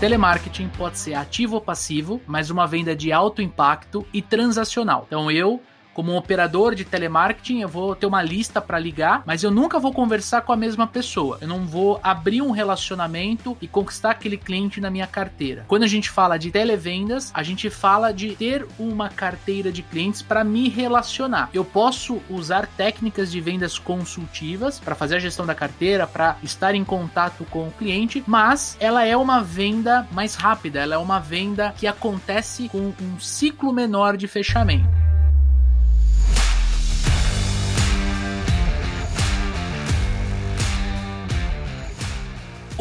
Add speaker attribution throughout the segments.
Speaker 1: telemarketing pode ser ativo ou passivo, mas uma venda de alto impacto e transacional. Então eu como um operador de telemarketing, eu vou ter uma lista para ligar, mas eu nunca vou conversar com a mesma pessoa. Eu não vou abrir um relacionamento e conquistar aquele cliente na minha carteira. Quando a gente fala de televendas, a gente fala de ter uma carteira de clientes para me relacionar. Eu posso usar técnicas de vendas consultivas para fazer a gestão da carteira, para estar em contato com o cliente, mas ela é uma venda mais rápida, ela é uma venda que acontece com um ciclo menor de fechamento.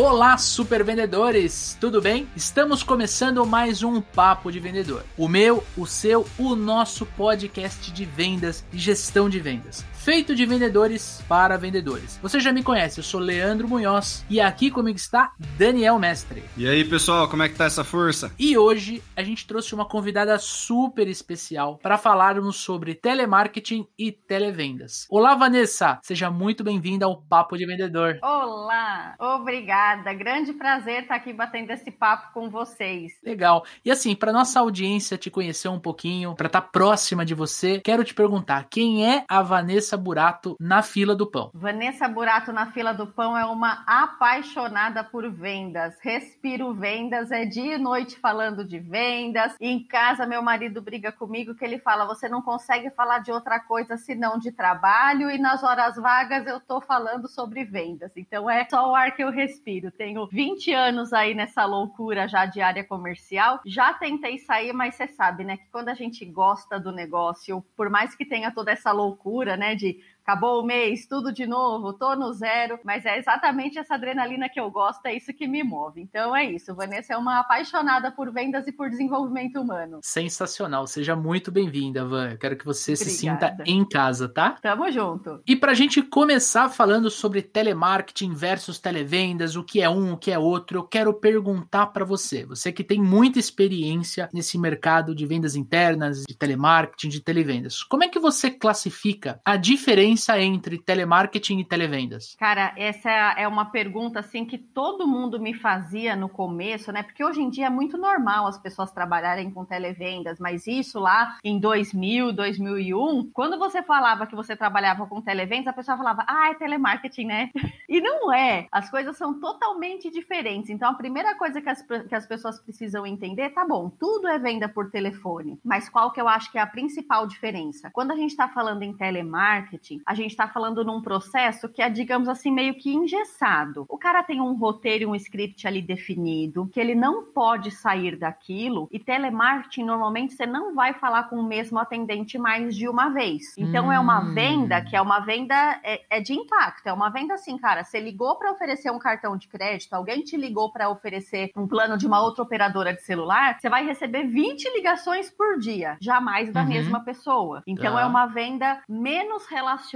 Speaker 1: Olá, super vendedores! Tudo bem? Estamos começando mais um Papo de Vendedor. O meu, o seu, o nosso podcast de vendas e gestão de vendas feito de vendedores para vendedores. Você já me conhece, eu sou Leandro Munhoz e aqui comigo está Daniel Mestre.
Speaker 2: E aí, pessoal, como é que tá essa força?
Speaker 1: E hoje a gente trouxe uma convidada super especial para falarmos sobre telemarketing e televendas. Olá, Vanessa, seja muito bem-vinda ao Papo de Vendedor.
Speaker 3: Olá, obrigada. Grande prazer estar aqui batendo esse papo com vocês.
Speaker 1: Legal. E assim, para nossa audiência te conhecer um pouquinho, para estar tá próxima de você, quero te perguntar, quem é a Vanessa Vanessa Burato na fila do pão.
Speaker 3: Vanessa Burato na fila do pão é uma apaixonada por vendas. Respiro vendas, é dia e noite falando de vendas. em casa, meu marido briga comigo que ele fala: você não consegue falar de outra coisa senão de trabalho, e nas horas vagas eu tô falando sobre vendas. Então é só o ar que eu respiro. Tenho 20 anos aí nessa loucura já de área comercial. Já tentei sair, mas você sabe, né, que quando a gente gosta do negócio, por mais que tenha toda essa loucura, né, de acabou o mês, tudo de novo, tô no zero, mas é exatamente essa adrenalina que eu gosto, é isso que me move. Então é isso, Vanessa é uma apaixonada por vendas e por desenvolvimento humano.
Speaker 1: Sensacional, seja muito bem-vinda, Van. Eu quero que você Obrigada. se sinta em casa, tá?
Speaker 3: Tamo junto.
Speaker 1: E pra gente começar falando sobre telemarketing versus televendas, o que é um, o que é outro, eu quero perguntar para você, você que tem muita experiência nesse mercado de vendas internas, de telemarketing, de televendas, como é que você classifica a diferença diferença entre telemarketing e televendas?
Speaker 3: Cara, essa é uma pergunta assim que todo mundo me fazia no começo, né? Porque hoje em dia é muito normal as pessoas trabalharem com televendas, mas isso lá em 2000, 2001, quando você falava que você trabalhava com televendas, a pessoa falava: "Ah, é telemarketing, né?" E não é. As coisas são totalmente diferentes. Então, a primeira coisa que as, que as pessoas precisam entender, tá bom, tudo é venda por telefone, mas qual que eu acho que é a principal diferença? Quando a gente está falando em telemarketing, a gente está falando num processo que é, digamos assim, meio que engessado. O cara tem um roteiro, um script ali definido, que ele não pode sair daquilo, e telemarketing, normalmente, você não vai falar com o mesmo atendente mais de uma vez. Então, hum. é uma hum. venda que é uma venda é, é de impacto, é uma venda assim, cara, você ligou para oferecer um cartão de crédito, alguém te ligou para oferecer um plano de uma outra operadora de celular, você vai receber 20 ligações por dia, jamais da uhum. mesma pessoa. Então, é uma venda menos relacionada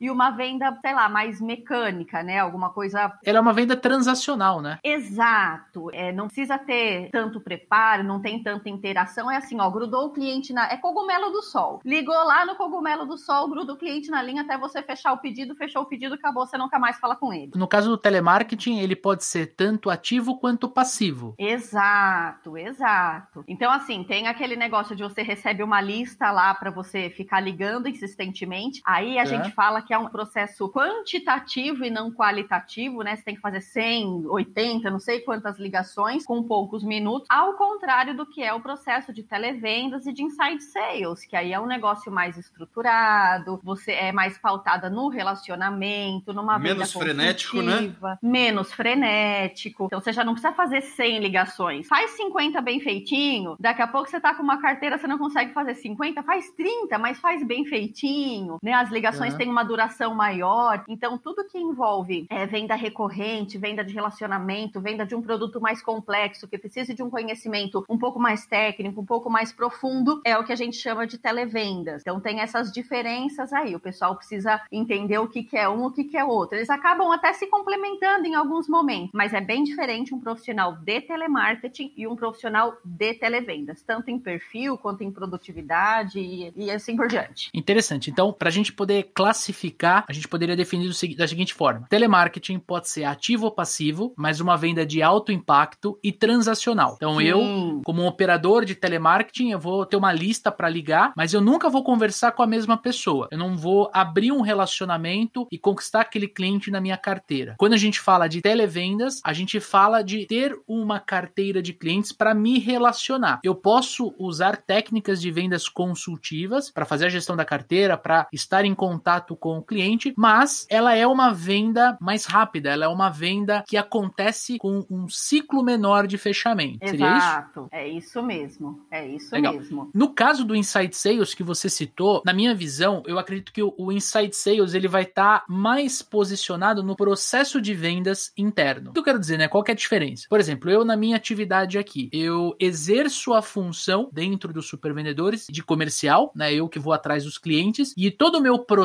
Speaker 3: e uma venda, sei lá, mais mecânica, né? Alguma coisa.
Speaker 1: Ela é uma venda transacional, né?
Speaker 3: Exato. É, não precisa ter tanto preparo, não tem tanta interação. É assim, ó, grudou o cliente na. É cogumelo do sol. Ligou lá no cogumelo do sol, gruda o cliente na linha até você fechar o pedido, fechou o pedido, acabou, você nunca mais fala com ele.
Speaker 1: No caso do telemarketing, ele pode ser tanto ativo quanto passivo.
Speaker 3: Exato, exato. Então, assim, tem aquele negócio de você recebe uma lista lá para você ficar ligando insistentemente. Aí a gente fala que é um processo quantitativo e não qualitativo, né? Você tem que fazer 100, 80, não sei quantas ligações com poucos minutos, ao contrário do que é o processo de televendas e de inside sales, que aí é um negócio mais estruturado, você é mais pautada no relacionamento, numa
Speaker 2: menos frenético, né?
Speaker 3: Menos frenético. Então você já não precisa fazer 100 ligações. Faz 50 bem feitinho, daqui a pouco você tá com uma carteira, você não consegue fazer 50, faz 30, mas faz bem feitinho, né? As ligações operações uhum. têm uma duração maior. Então, tudo que envolve é, venda recorrente, venda de relacionamento, venda de um produto mais complexo, que precise de um conhecimento um pouco mais técnico, um pouco mais profundo, é o que a gente chama de televendas. Então, tem essas diferenças aí. O pessoal precisa entender o que, que é um, o que, que é outro. Eles acabam até se complementando em alguns momentos, mas é bem diferente um profissional de telemarketing e um profissional de televendas, tanto em perfil quanto em produtividade e, e assim por diante.
Speaker 1: Interessante. Então, para a gente poder classificar, a gente poderia definir da seguinte forma: telemarketing pode ser ativo ou passivo, mas uma venda de alto impacto e transacional. Então Sim. eu, como um operador de telemarketing, eu vou ter uma lista para ligar, mas eu nunca vou conversar com a mesma pessoa. Eu não vou abrir um relacionamento e conquistar aquele cliente na minha carteira. Quando a gente fala de televendas, a gente fala de ter uma carteira de clientes para me relacionar. Eu posso usar técnicas de vendas consultivas para fazer a gestão da carteira, para estar em contato com o cliente, mas ela é uma venda mais rápida, ela é uma venda que acontece com um ciclo menor de fechamento.
Speaker 3: Exato. Seria isso? É isso mesmo. É isso Legal. mesmo.
Speaker 1: No caso do Inside Sales que você citou, na minha visão, eu acredito que o, o Inside Sales ele vai estar tá mais posicionado no processo de vendas interno. O que eu quero dizer, né? Qual que é a diferença? Por exemplo, eu na minha atividade aqui, eu exerço a função dentro dos supervendedores de comercial, né? Eu que vou atrás dos clientes e todo o meu processo,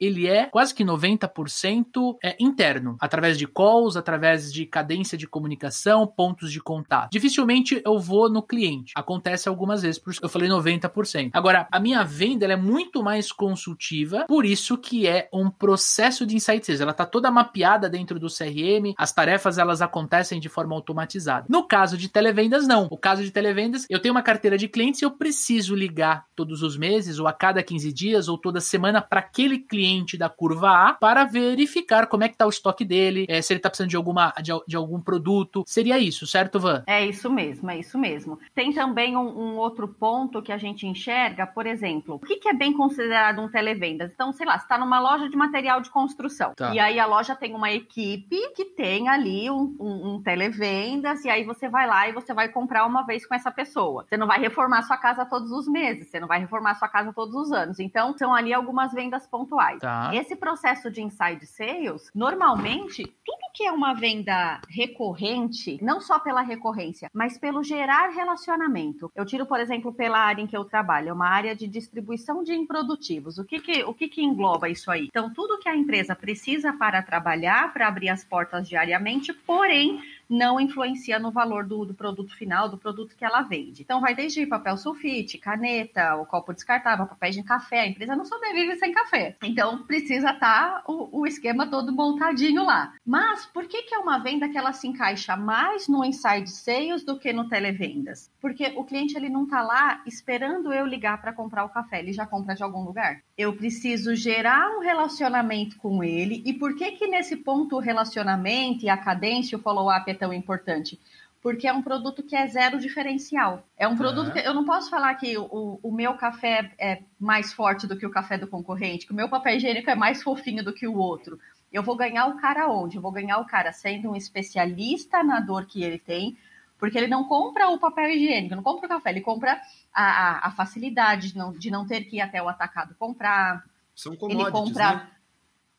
Speaker 1: ele é quase que 90% é interno, através de calls, através de cadência de comunicação, pontos de contato. Dificilmente eu vou no cliente. Acontece algumas vezes, por eu falei 90%. Agora, a minha venda é muito mais consultiva, por isso que é um processo de insights. Ela está toda mapeada dentro do CRM, as tarefas elas acontecem de forma automatizada. No caso de televendas, não. O caso de televendas, eu tenho uma carteira de clientes e eu preciso ligar todos os meses, ou a cada 15 dias, ou toda semana para aquele cliente da curva A para verificar como é que está o estoque dele, é, se ele está precisando de, alguma, de, de, algum produto. Seria isso, certo, Van?
Speaker 3: É isso mesmo, é isso mesmo. Tem também um, um outro ponto que a gente enxerga, por exemplo, o que, que é bem considerado um televendas? Então, sei lá, você está numa loja de material de construção. Tá. E aí a loja tem uma equipe que tem ali um, um, um televendas, e aí você vai lá e você vai comprar uma vez com essa pessoa. Você não vai reformar sua casa todos os meses, você não vai reformar sua casa todos os anos. Então, são ali algumas vendas pontuais. Tá. Esse processo de inside sales, normalmente, tudo que é uma venda recorrente, não só pela recorrência, mas pelo gerar relacionamento. Eu tiro, por exemplo, pela área em que eu trabalho, é uma área de distribuição de improdutivos. O que que, o que, que engloba isso aí? Então, tudo que a empresa precisa para trabalhar, para abrir as portas diariamente, porém, não influencia no valor do, do, produto final, do produto que ela vende. Então, vai desde papel sulfite, caneta, o copo descartável, papéis de café. A empresa não sobrevive sem café. Então, precisa estar tá o, o, esquema todo montadinho lá. Mas, por que, que é uma venda que ela se encaixa mais no inside sales do que no televendas? Porque o cliente ele não está lá esperando eu ligar para comprar o café, ele já compra de algum lugar. Eu preciso gerar um relacionamento com ele. E por que que nesse ponto o relacionamento e a cadência, o follow-up é tão importante? Porque é um produto que é zero diferencial. É um produto é. que eu não posso falar que o, o meu café é mais forte do que o café do concorrente, que o meu papel higiênico é mais fofinho do que o outro. Eu vou ganhar o cara onde? Eu vou ganhar o cara sendo um especialista na dor que ele tem, porque ele não compra o papel higiênico, não compra o café, ele compra a, a, a facilidade de não, de não ter que ir até o atacado comprar.
Speaker 2: São commodities, ele compra, né?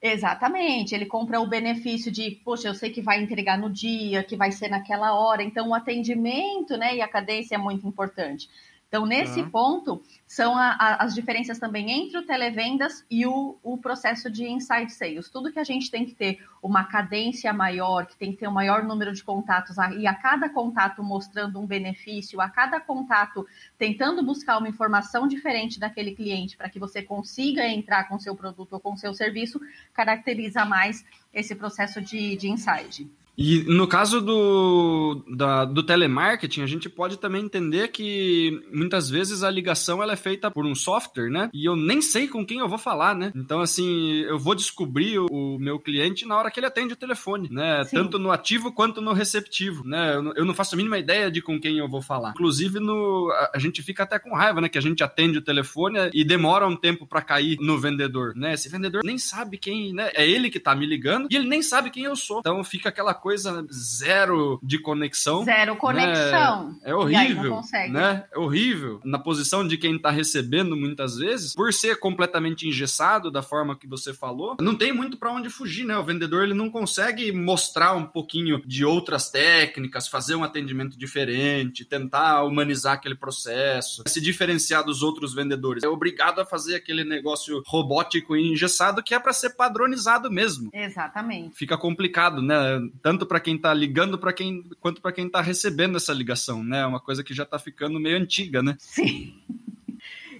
Speaker 3: Exatamente, ele compra o benefício de, poxa, eu sei que vai entregar no dia, que vai ser naquela hora, então o atendimento, né, e a cadência é muito importante. Então, nesse uhum. ponto, são a, a, as diferenças também entre o televendas e o, o, processo de inside sales. Tudo que a gente tem que ter uma cadência maior, que tem que ter um maior número de contatos, e a cada contato mostrando um benefício, a cada contato tentando buscar uma informação diferente daquele cliente para que você consiga entrar com seu produto ou com seu serviço, caracteriza mais esse processo de, de inside.
Speaker 2: E no caso do, da, do telemarketing, a gente pode também entender que muitas vezes a ligação ela é feita por um software, né? E eu nem sei com quem eu vou falar, né? Então, assim, eu vou descobrir o, o meu cliente na hora que ele atende o telefone, né? Sim. Tanto no ativo quanto no receptivo, né? Eu, eu, não faço a mínima ideia de com quem eu vou falar. Inclusive, no, a, a gente fica até com raiva, né? Que a gente atende o telefone e demora um tempo para cair no vendedor, né? Esse vendedor nem sabe quem, né? É ele que tá me ligando e ele nem sabe quem eu sou. Então, fica aquela coisa zero de conexão.
Speaker 3: Zero conexão.
Speaker 2: Né? É horrível. Né? É horrível. Na posição de quem está recebendo, muitas vezes, por ser completamente engessado da forma que você falou, não tem muito para onde fugir, né? O vendedor ele não consegue mostrar um pouquinho de outras técnicas, fazer um atendimento diferente, tentar humanizar aquele processo, se diferenciar dos outros vendedores. É obrigado a fazer aquele negócio robótico e engessado que é para ser padronizado mesmo.
Speaker 3: Exatamente.
Speaker 2: Fica complicado, né? Tanto para quem está ligando para quem quanto para quem está recebendo essa ligação, né? É uma coisa que já está ficando meio antiga, né?
Speaker 3: Sim.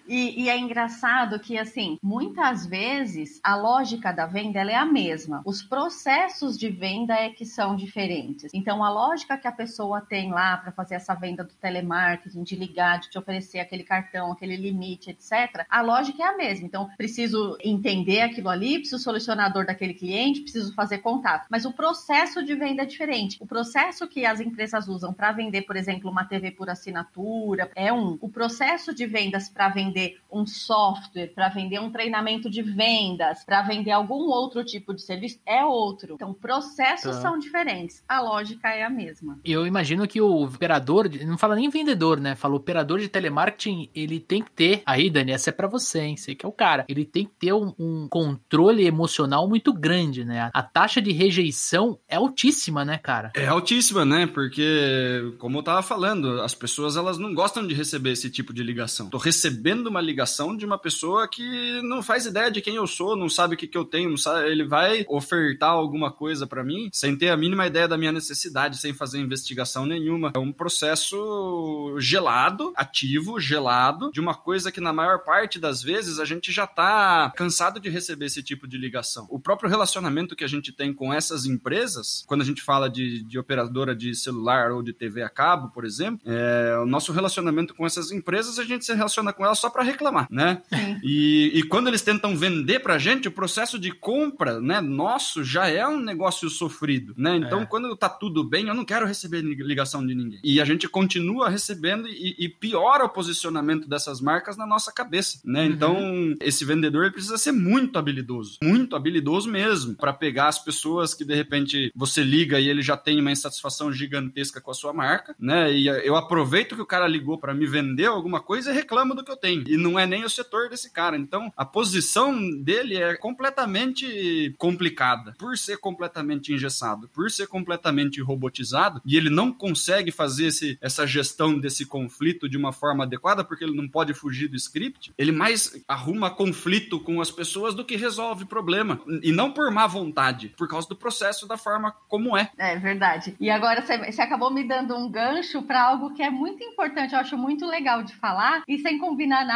Speaker 3: E, e, é engraçado que, assim, muitas vezes a lógica da venda é a mesma. Os processos de venda é que são diferentes. Então, a lógica que a pessoa tem lá para fazer essa venda do telemarketing, de ligar, de te oferecer aquele cartão, aquele limite, etc., a lógica é a mesma. Então, preciso entender aquilo ali, preciso solucionador daquele cliente, preciso fazer contato. Mas o processo de venda é diferente. O processo que as empresas usam para vender, por exemplo, uma TV por assinatura é um. O processo de vendas para vender um software, para vender um treinamento de vendas, para vender algum outro tipo de serviço é outro. Então, processos tá. são diferentes. A lógica é a mesma.
Speaker 1: Eu imagino que o operador, não fala nem vendedor, né? Fala operador de telemarketing, ele tem que ter. Aí, Dani, essa é para você, hein? Você que é o cara. Ele tem que ter um, um controle emocional muito grande, né? A taxa de rejeição é altíssima, né, cara?
Speaker 2: É altíssima, né? Porque, como eu tava falando, as pessoas elas não gostam de receber esse tipo de ligação. Tô recebendo uma ligação de uma pessoa que não faz ideia de quem eu sou, não sabe o que, que eu tenho, sabe, ele vai ofertar alguma coisa para mim sem ter a mínima ideia da minha necessidade, sem fazer investigação nenhuma. É um processo gelado, ativo, gelado, de uma coisa que na maior parte das vezes a gente já tá cansado de receber esse tipo de ligação. O próprio relacionamento que a gente tem com essas empresas, quando a gente fala de, de operadora de celular ou de TV a cabo, por exemplo, é, o nosso relacionamento com essas empresas, a gente se relaciona com elas só para reclamar, né? E, e quando eles tentam vender pra gente, o processo de compra, né, nosso já é um negócio sofrido, né? Então, é. quando tá tudo bem, eu não quero receber ligação de ninguém. E a gente continua recebendo e, e piora o posicionamento dessas marcas na nossa cabeça, né? Uhum. Então, esse vendedor precisa ser muito habilidoso, muito habilidoso mesmo, para pegar as pessoas que de repente você liga e ele já tem uma insatisfação gigantesca com a sua marca, né? E eu aproveito que o cara ligou para me vender alguma coisa e reclamo do que eu tenho. E não é nem o setor desse cara. Então, a posição dele é completamente complicada. Por ser completamente engessado, por ser completamente robotizado, e ele não consegue fazer esse, essa gestão desse conflito de uma forma adequada, porque ele não pode fugir do script, ele mais arruma conflito com as pessoas do que resolve problema. E não por má vontade, por causa do processo da forma como é.
Speaker 3: É verdade. E agora você acabou me dando um gancho para algo que é muito importante, eu acho muito legal de falar, e sem combinar nada,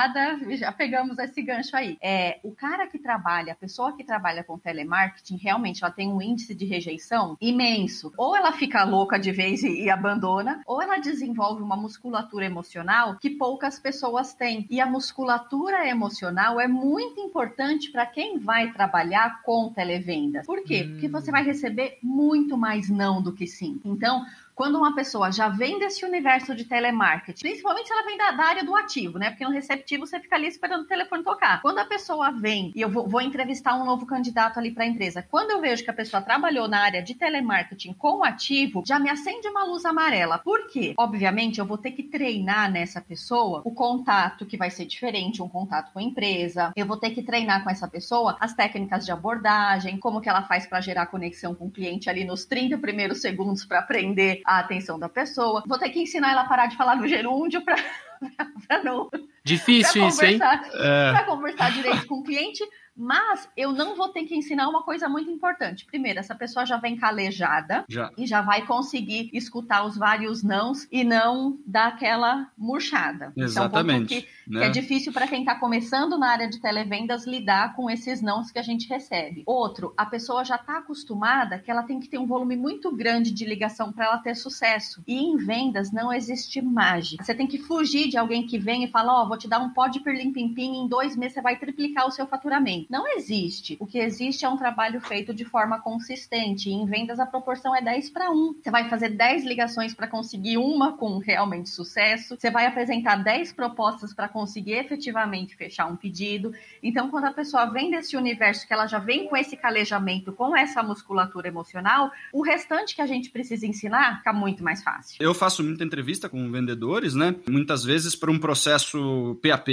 Speaker 3: já pegamos esse gancho aí. É, o cara que trabalha, a pessoa que trabalha com telemarketing, realmente ela tem um índice de rejeição imenso. Ou ela fica louca de vez e, e abandona, ou ela desenvolve uma musculatura emocional que poucas pessoas têm. E a musculatura emocional é muito importante para quem vai trabalhar com televendas. Por quê? Hum. Porque você vai receber muito mais não do que sim. Então, quando uma pessoa já vem desse universo de telemarketing, principalmente se ela vem da, da, área do ativo, né? Porque no receptivo você fica ali esperando o telefone tocar. Quando a pessoa vem e eu vou, vou entrevistar um novo candidato ali para a empresa, quando eu vejo que a pessoa trabalhou na área de telemarketing com ativo, já me acende uma luz amarela. Por quê? Obviamente, eu vou ter que treinar nessa pessoa o contato que vai ser diferente, um contato com a empresa. Eu vou ter que treinar com essa pessoa as técnicas de abordagem, como que ela faz para gerar conexão com o cliente ali nos 30 primeiros segundos para aprender a atenção da pessoa. Vou ter que ensinar ela a parar de falar no gerúndio para não.
Speaker 1: Difícil
Speaker 3: pra
Speaker 1: isso, hein?
Speaker 3: É. Para conversar direito com o cliente. Mas eu não vou ter que ensinar uma coisa muito importante. Primeiro, essa pessoa já vem calejada
Speaker 2: já.
Speaker 3: e já vai conseguir escutar os vários nãos e não dar aquela murchada.
Speaker 2: Exatamente.
Speaker 3: É um que, né? que é difícil para quem está começando na área de televendas lidar com esses nãos que a gente recebe. Outro, a pessoa já está acostumada que ela tem que ter um volume muito grande de ligação para ela ter sucesso. E em vendas não existe mágica. Você tem que fugir de alguém que vem e fala: Ó, oh, vou te dar um pó de pirlim-pim-pim, em dois meses você vai triplicar o seu faturamento. Não existe. O que existe é um trabalho feito de forma consistente. Em vendas a proporção é 10 para 1. Você vai fazer 10 ligações para conseguir uma com realmente sucesso. Você vai apresentar 10 propostas para conseguir efetivamente fechar um pedido. Então, quando a pessoa vem desse universo que ela já vem com esse calejamento, com essa musculatura emocional, o restante que a gente precisa ensinar fica muito mais fácil.
Speaker 2: Eu faço muita entrevista com vendedores, né? Muitas vezes para um processo PAP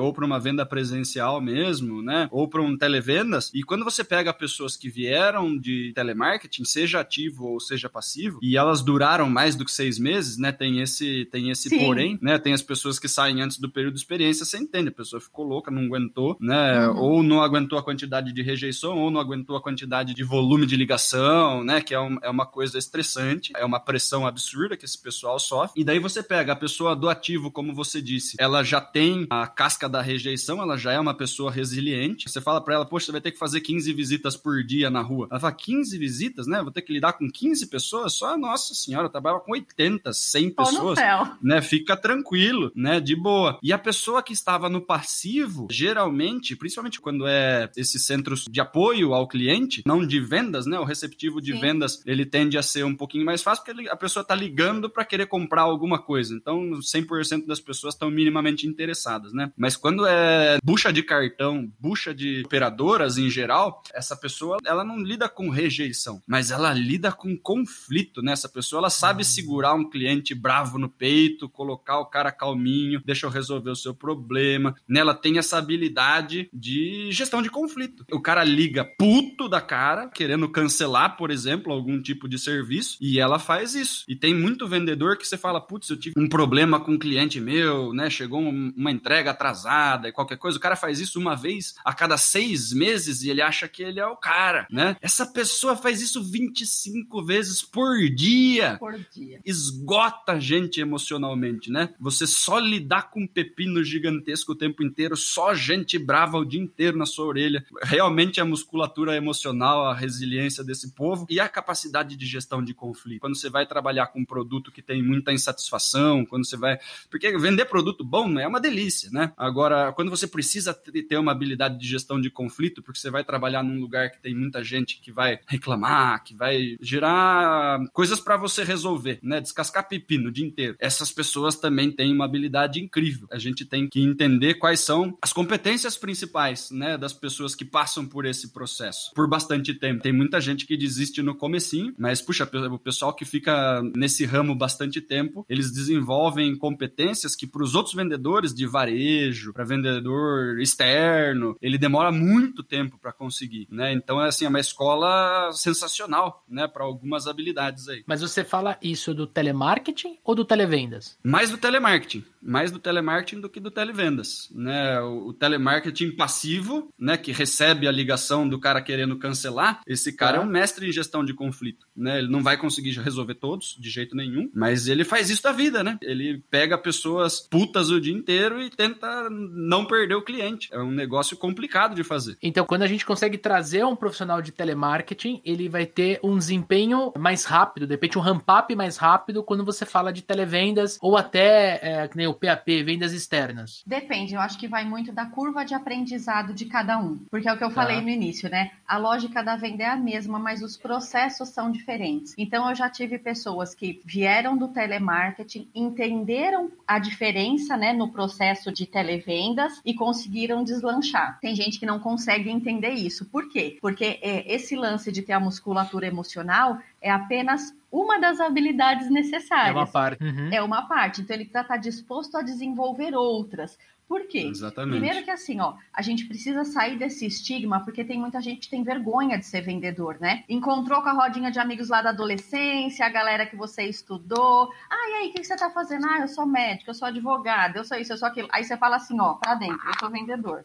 Speaker 2: ou para uma venda presencial mesmo, né? Ou para um televendas, e quando você pega pessoas que vieram de telemarketing, seja ativo ou seja passivo, e elas duraram mais do que seis meses, né? Tem esse, tem esse porém, né? Tem as pessoas que saem antes do período de experiência, você entende, a pessoa ficou louca, não aguentou, né? Uhum. Ou não aguentou a quantidade de rejeição, ou não aguentou a quantidade de volume de ligação, né? Que é, um, é uma coisa estressante, é uma pressão absurda que esse pessoal sofre. E daí você pega a pessoa do ativo, como você disse, ela já tem a casca da rejeição, ela já é uma pessoa resiliente. Você fala para ela, poxa, você vai ter que fazer 15 visitas por dia na rua. Ela fala, 15 visitas, né? Vou ter que lidar com 15 pessoas? Só, nossa senhora, eu trabalho com 80, 100 pessoas. Né? Fica tranquilo, né? De boa. E a pessoa que estava no passivo, geralmente, principalmente quando é esses centros de apoio ao cliente, não de vendas, né? O receptivo de Sim. vendas, ele tende a ser um pouquinho mais fácil, porque a pessoa está ligando para querer comprar alguma coisa. Então, 100% das pessoas estão minimamente interessadas, né? Mas quando é bucha de cartão, bucha de operadoras em geral, essa pessoa, ela não lida com rejeição, mas ela lida com conflito, né? Essa pessoa, ela sabe uhum. segurar um cliente bravo no peito, colocar o cara calminho, deixa eu resolver o seu problema, né? Ela tem essa habilidade de gestão de conflito. O cara liga puto da cara, querendo cancelar, por exemplo, algum tipo de serviço, e ela faz isso. E tem muito vendedor que você fala, putz, eu tive um problema com um cliente meu, né? Chegou uma entrega atrasada e qualquer coisa. O cara faz isso uma vez a cada seis meses e ele acha que ele é o cara, né? Essa pessoa faz isso 25 vezes por dia.
Speaker 3: Por dia.
Speaker 2: Esgota a gente emocionalmente, né? Você só lidar com um pepino gigantesco o tempo inteiro, só gente brava o dia inteiro na sua orelha. Realmente a musculatura emocional, a resiliência desse povo e a capacidade de gestão de conflito. Quando você vai trabalhar com um produto que tem muita insatisfação, quando você vai. Porque vender produto bom é uma delícia, né? Agora, quando você precisa ter uma habilidade de gestão de conflito, porque você vai trabalhar num lugar que tem muita gente que vai reclamar, que vai gerar coisas para você resolver, né? Descascar pepino o dia inteiro. Essas pessoas também têm uma habilidade incrível. A gente tem que entender quais são as competências principais, né, das pessoas que passam por esse processo por bastante tempo. Tem muita gente que desiste no comecinho, mas puxa, o pessoal que fica nesse ramo bastante tempo, eles desenvolvem competências que para os outros vendedores de varejo, para vendedor externo, ele demora muito tempo para conseguir, né? Então é assim, é uma escola sensacional, né, para algumas habilidades aí.
Speaker 1: Mas você fala isso do telemarketing ou do televendas?
Speaker 2: Mais do telemarketing, mais do telemarketing do que do televendas, né? O, o telemarketing passivo, né, que recebe a ligação do cara querendo cancelar, esse cara é um mestre em gestão de conflito, né? Ele não vai conseguir resolver todos de jeito nenhum, mas ele faz isso da vida, né? Ele pega pessoas putas o dia inteiro e tenta não perder o cliente. É um negócio complicado de fazer.
Speaker 1: Então, quando a gente consegue trazer um profissional de telemarketing, ele vai ter um desempenho mais rápido, de repente um ramp-up mais rápido quando você fala de televendas ou até, é, que nem o PAP, vendas externas.
Speaker 3: Depende, eu acho que vai muito da curva de aprendizado de cada um. Porque é o que eu tá. falei no início, né? A lógica da venda é a mesma, mas os processos são diferentes. Então, eu já tive pessoas que vieram do telemarketing, entenderam a diferença, né, no processo de televendas e conseguiram deslanchar. Tem gente que não consegue entender isso. Por quê? Porque é, esse lance de ter a musculatura emocional é apenas uma das habilidades necessárias. É
Speaker 1: uma parte. Uhum.
Speaker 3: É uma parte. Então ele precisa estar disposto a desenvolver outras. Por quê?
Speaker 2: Exatamente.
Speaker 3: Primeiro que assim, ó, a gente precisa sair desse estigma, porque tem muita gente que tem vergonha de ser vendedor, né? Encontrou com a rodinha de amigos lá da adolescência, a galera que você estudou. Ah, e aí, o que você tá fazendo? Ah, eu sou médico, eu sou advogado, eu sou isso, eu sou aquilo. Aí você fala assim, ó, pra dentro, eu sou vendedor.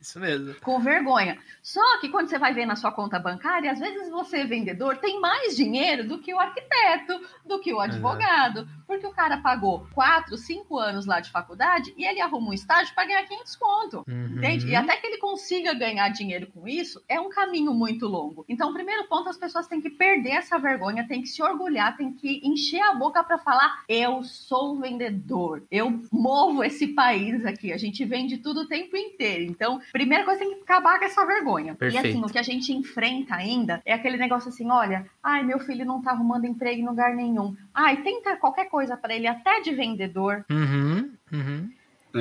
Speaker 1: Isso mesmo.
Speaker 3: Com vergonha. Só que quando você vai ver na sua conta bancária, às vezes você, vendedor, tem mais dinheiro do que o arquiteto, do que o advogado. Uhum. Porque o cara pagou 4, 5 anos lá de faculdade e ele arruma um estágio para ganhar 500 conto. Uhum. Entende? E até que ele consiga ganhar dinheiro com isso, é um caminho muito longo. Então, primeiro ponto, as pessoas têm que perder essa vergonha, têm que se orgulhar, têm que encher a boca para falar: eu sou vendedor, eu movo esse país aqui. A gente vende tudo o tempo inteiro. Então, primeira coisa tem que acabar com essa vergonha.
Speaker 1: Perfeito.
Speaker 3: E assim, o que a gente enfrenta ainda é aquele negócio assim: olha, ai, meu filho não tá arrumando emprego em lugar nenhum. Ai, tenta qualquer coisa para ele, até de vendedor.
Speaker 1: Uhum, uhum.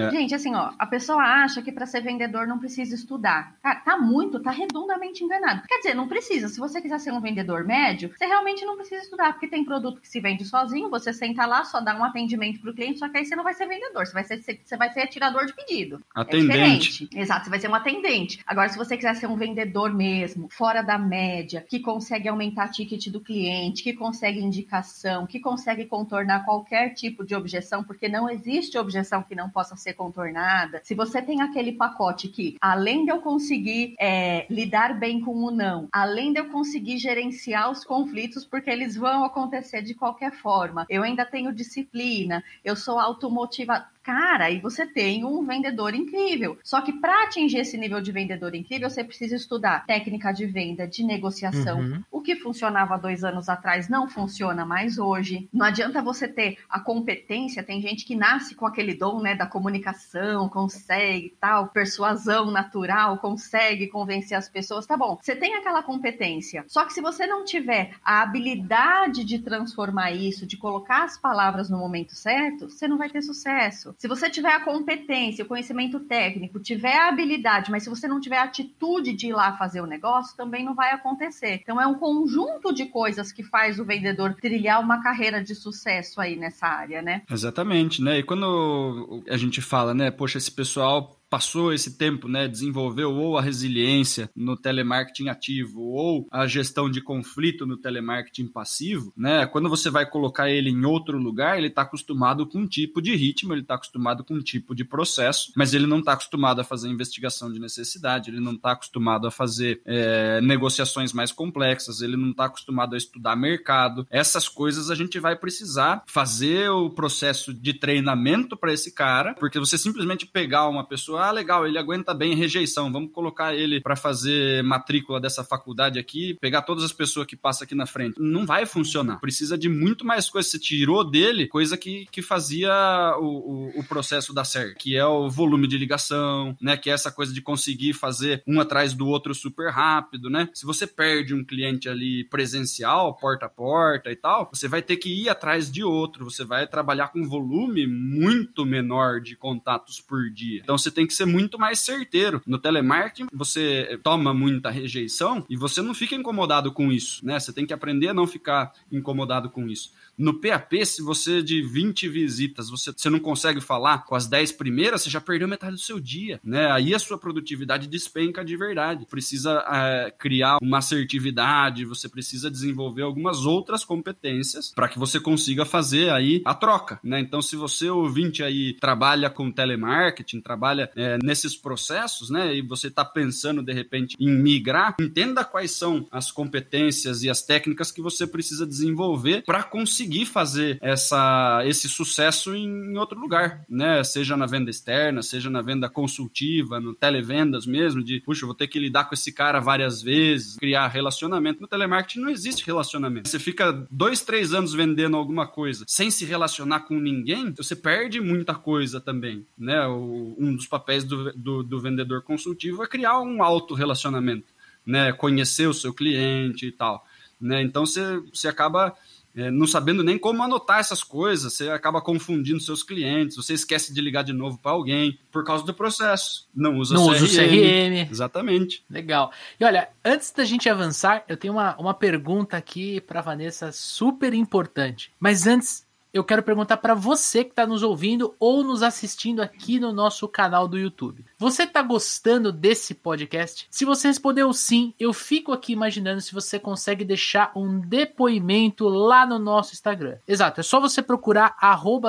Speaker 3: É. Gente, assim, ó, a pessoa acha que para ser vendedor não precisa estudar. Cara, tá muito, tá redondamente enganado. Quer dizer, não precisa. Se você quiser ser um vendedor médio, você realmente não precisa estudar, porque tem produto que se vende sozinho, você senta lá, só dá um atendimento pro cliente, só que aí você não vai ser vendedor, você vai ser, você vai ser tirador de pedido.
Speaker 2: É atendente.
Speaker 3: É Exato, você vai ser um atendente. Agora, se você quiser ser um vendedor mesmo, fora da média, que consegue aumentar ticket do cliente, que consegue indicação, que consegue contornar qualquer tipo de objeção, porque não existe objeção que não possa ser contornada. Se você tem aquele pacote que, além de eu conseguir é, lidar bem com o não, além de eu conseguir gerenciar os conflitos, porque eles vão acontecer de qualquer forma, eu ainda tenho disciplina, eu sou automotivado cara, e você tem um vendedor incrível. Só que para atingir esse nível de vendedor incrível, você precisa estudar técnica de venda, de negociação. Uhum. O que funcionava dois anos atrás não funciona mais hoje. Não adianta você ter a competência. Tem gente que nasce com aquele dom, né, da comunicação, consegue tal, persuasão natural, consegue convencer as pessoas. Tá bom, você tem aquela competência. Só que se você não tiver a habilidade de transformar isso, de colocar as palavras no momento certo, você não vai ter sucesso. Se você tiver a competência, o conhecimento técnico, tiver a habilidade, mas se você não tiver a atitude de ir lá fazer o negócio, também não vai acontecer. Então é um conjunto de coisas que faz o vendedor trilhar uma carreira de sucesso aí nessa área, né?
Speaker 2: Exatamente, né? E quando a gente fala, né, poxa, esse pessoal passou esse tempo, né, desenvolveu ou a resiliência no telemarketing ativo ou a gestão de conflito no telemarketing passivo, né, quando você vai colocar ele em outro lugar, ele está acostumado com um tipo de ritmo, ele está acostumado com um tipo de processo, mas ele não está acostumado a fazer investigação de necessidade, ele não está acostumado a fazer é, negociações mais complexas, ele não está acostumado a estudar mercado. Essas coisas a gente vai precisar fazer o processo de treinamento para esse cara, porque você simplesmente pegar uma pessoa ah, legal, ele aguenta bem rejeição, vamos colocar ele para fazer matrícula dessa faculdade aqui, pegar todas as pessoas que passam aqui na frente. Não vai funcionar. Precisa de muito mais coisa. Você tirou dele coisa que, que fazia o, o, o processo dar certo, que é o volume de ligação, né? Que é essa coisa de conseguir fazer um atrás do outro super rápido, né? Se você perde um cliente ali presencial, porta a porta e tal, você vai ter que ir atrás de outro, você vai trabalhar com volume muito menor de contatos por dia. Então você tem que ser muito mais certeiro. No telemarketing, você toma muita rejeição e você não fica incomodado com isso, né? Você tem que aprender a não ficar incomodado com isso. No PAP, se você de 20 visitas, você, você não consegue falar com as 10 primeiras, você já perdeu metade do seu dia, né? Aí a sua produtividade despenca de verdade. Precisa é, criar uma assertividade, você precisa desenvolver algumas outras competências para que você consiga fazer aí a troca, né? Então, se você ouvinte aí trabalha com telemarketing, trabalha é, nesses processos, né? E você está pensando de repente em migrar, entenda quais são as competências e as técnicas que você precisa desenvolver para conseguir conseguir fazer essa, esse sucesso em outro lugar, né? Seja na venda externa, seja na venda consultiva, no televendas mesmo, de, puxa, vou ter que lidar com esse cara várias vezes, criar relacionamento. No telemarketing não existe relacionamento. Você fica dois, três anos vendendo alguma coisa sem se relacionar com ninguém, você perde muita coisa também, né? O, um dos papéis do, do, do vendedor consultivo é criar um alto relacionamento, né? Conhecer o seu cliente e tal. Né? Então você, você acaba é, não sabendo nem como anotar essas coisas, você acaba confundindo seus clientes, você esquece de ligar de novo para alguém por causa do processo. Não usa
Speaker 1: não CRM. Usa o CRM.
Speaker 2: Exatamente.
Speaker 1: Legal. E olha, antes da gente avançar, eu tenho uma, uma pergunta aqui para Vanessa super importante. Mas antes, eu quero perguntar para você que está nos ouvindo ou nos assistindo aqui no nosso canal do YouTube. Você está gostando desse podcast? Se você respondeu sim, eu fico aqui imaginando se você consegue deixar um depoimento lá no nosso Instagram. Exato, é só você procurar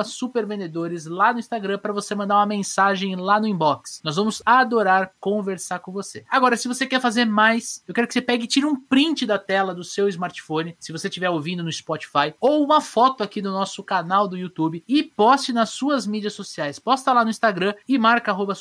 Speaker 1: supervendedores lá no Instagram para você mandar uma mensagem lá no inbox. Nós vamos adorar conversar com você. Agora, se você quer fazer mais, eu quero que você pegue e tire um print da tela do seu smartphone, se você estiver ouvindo no Spotify, ou uma foto aqui no nosso canal do YouTube e poste nas suas mídias sociais. Posta lá no Instagram e marca arroba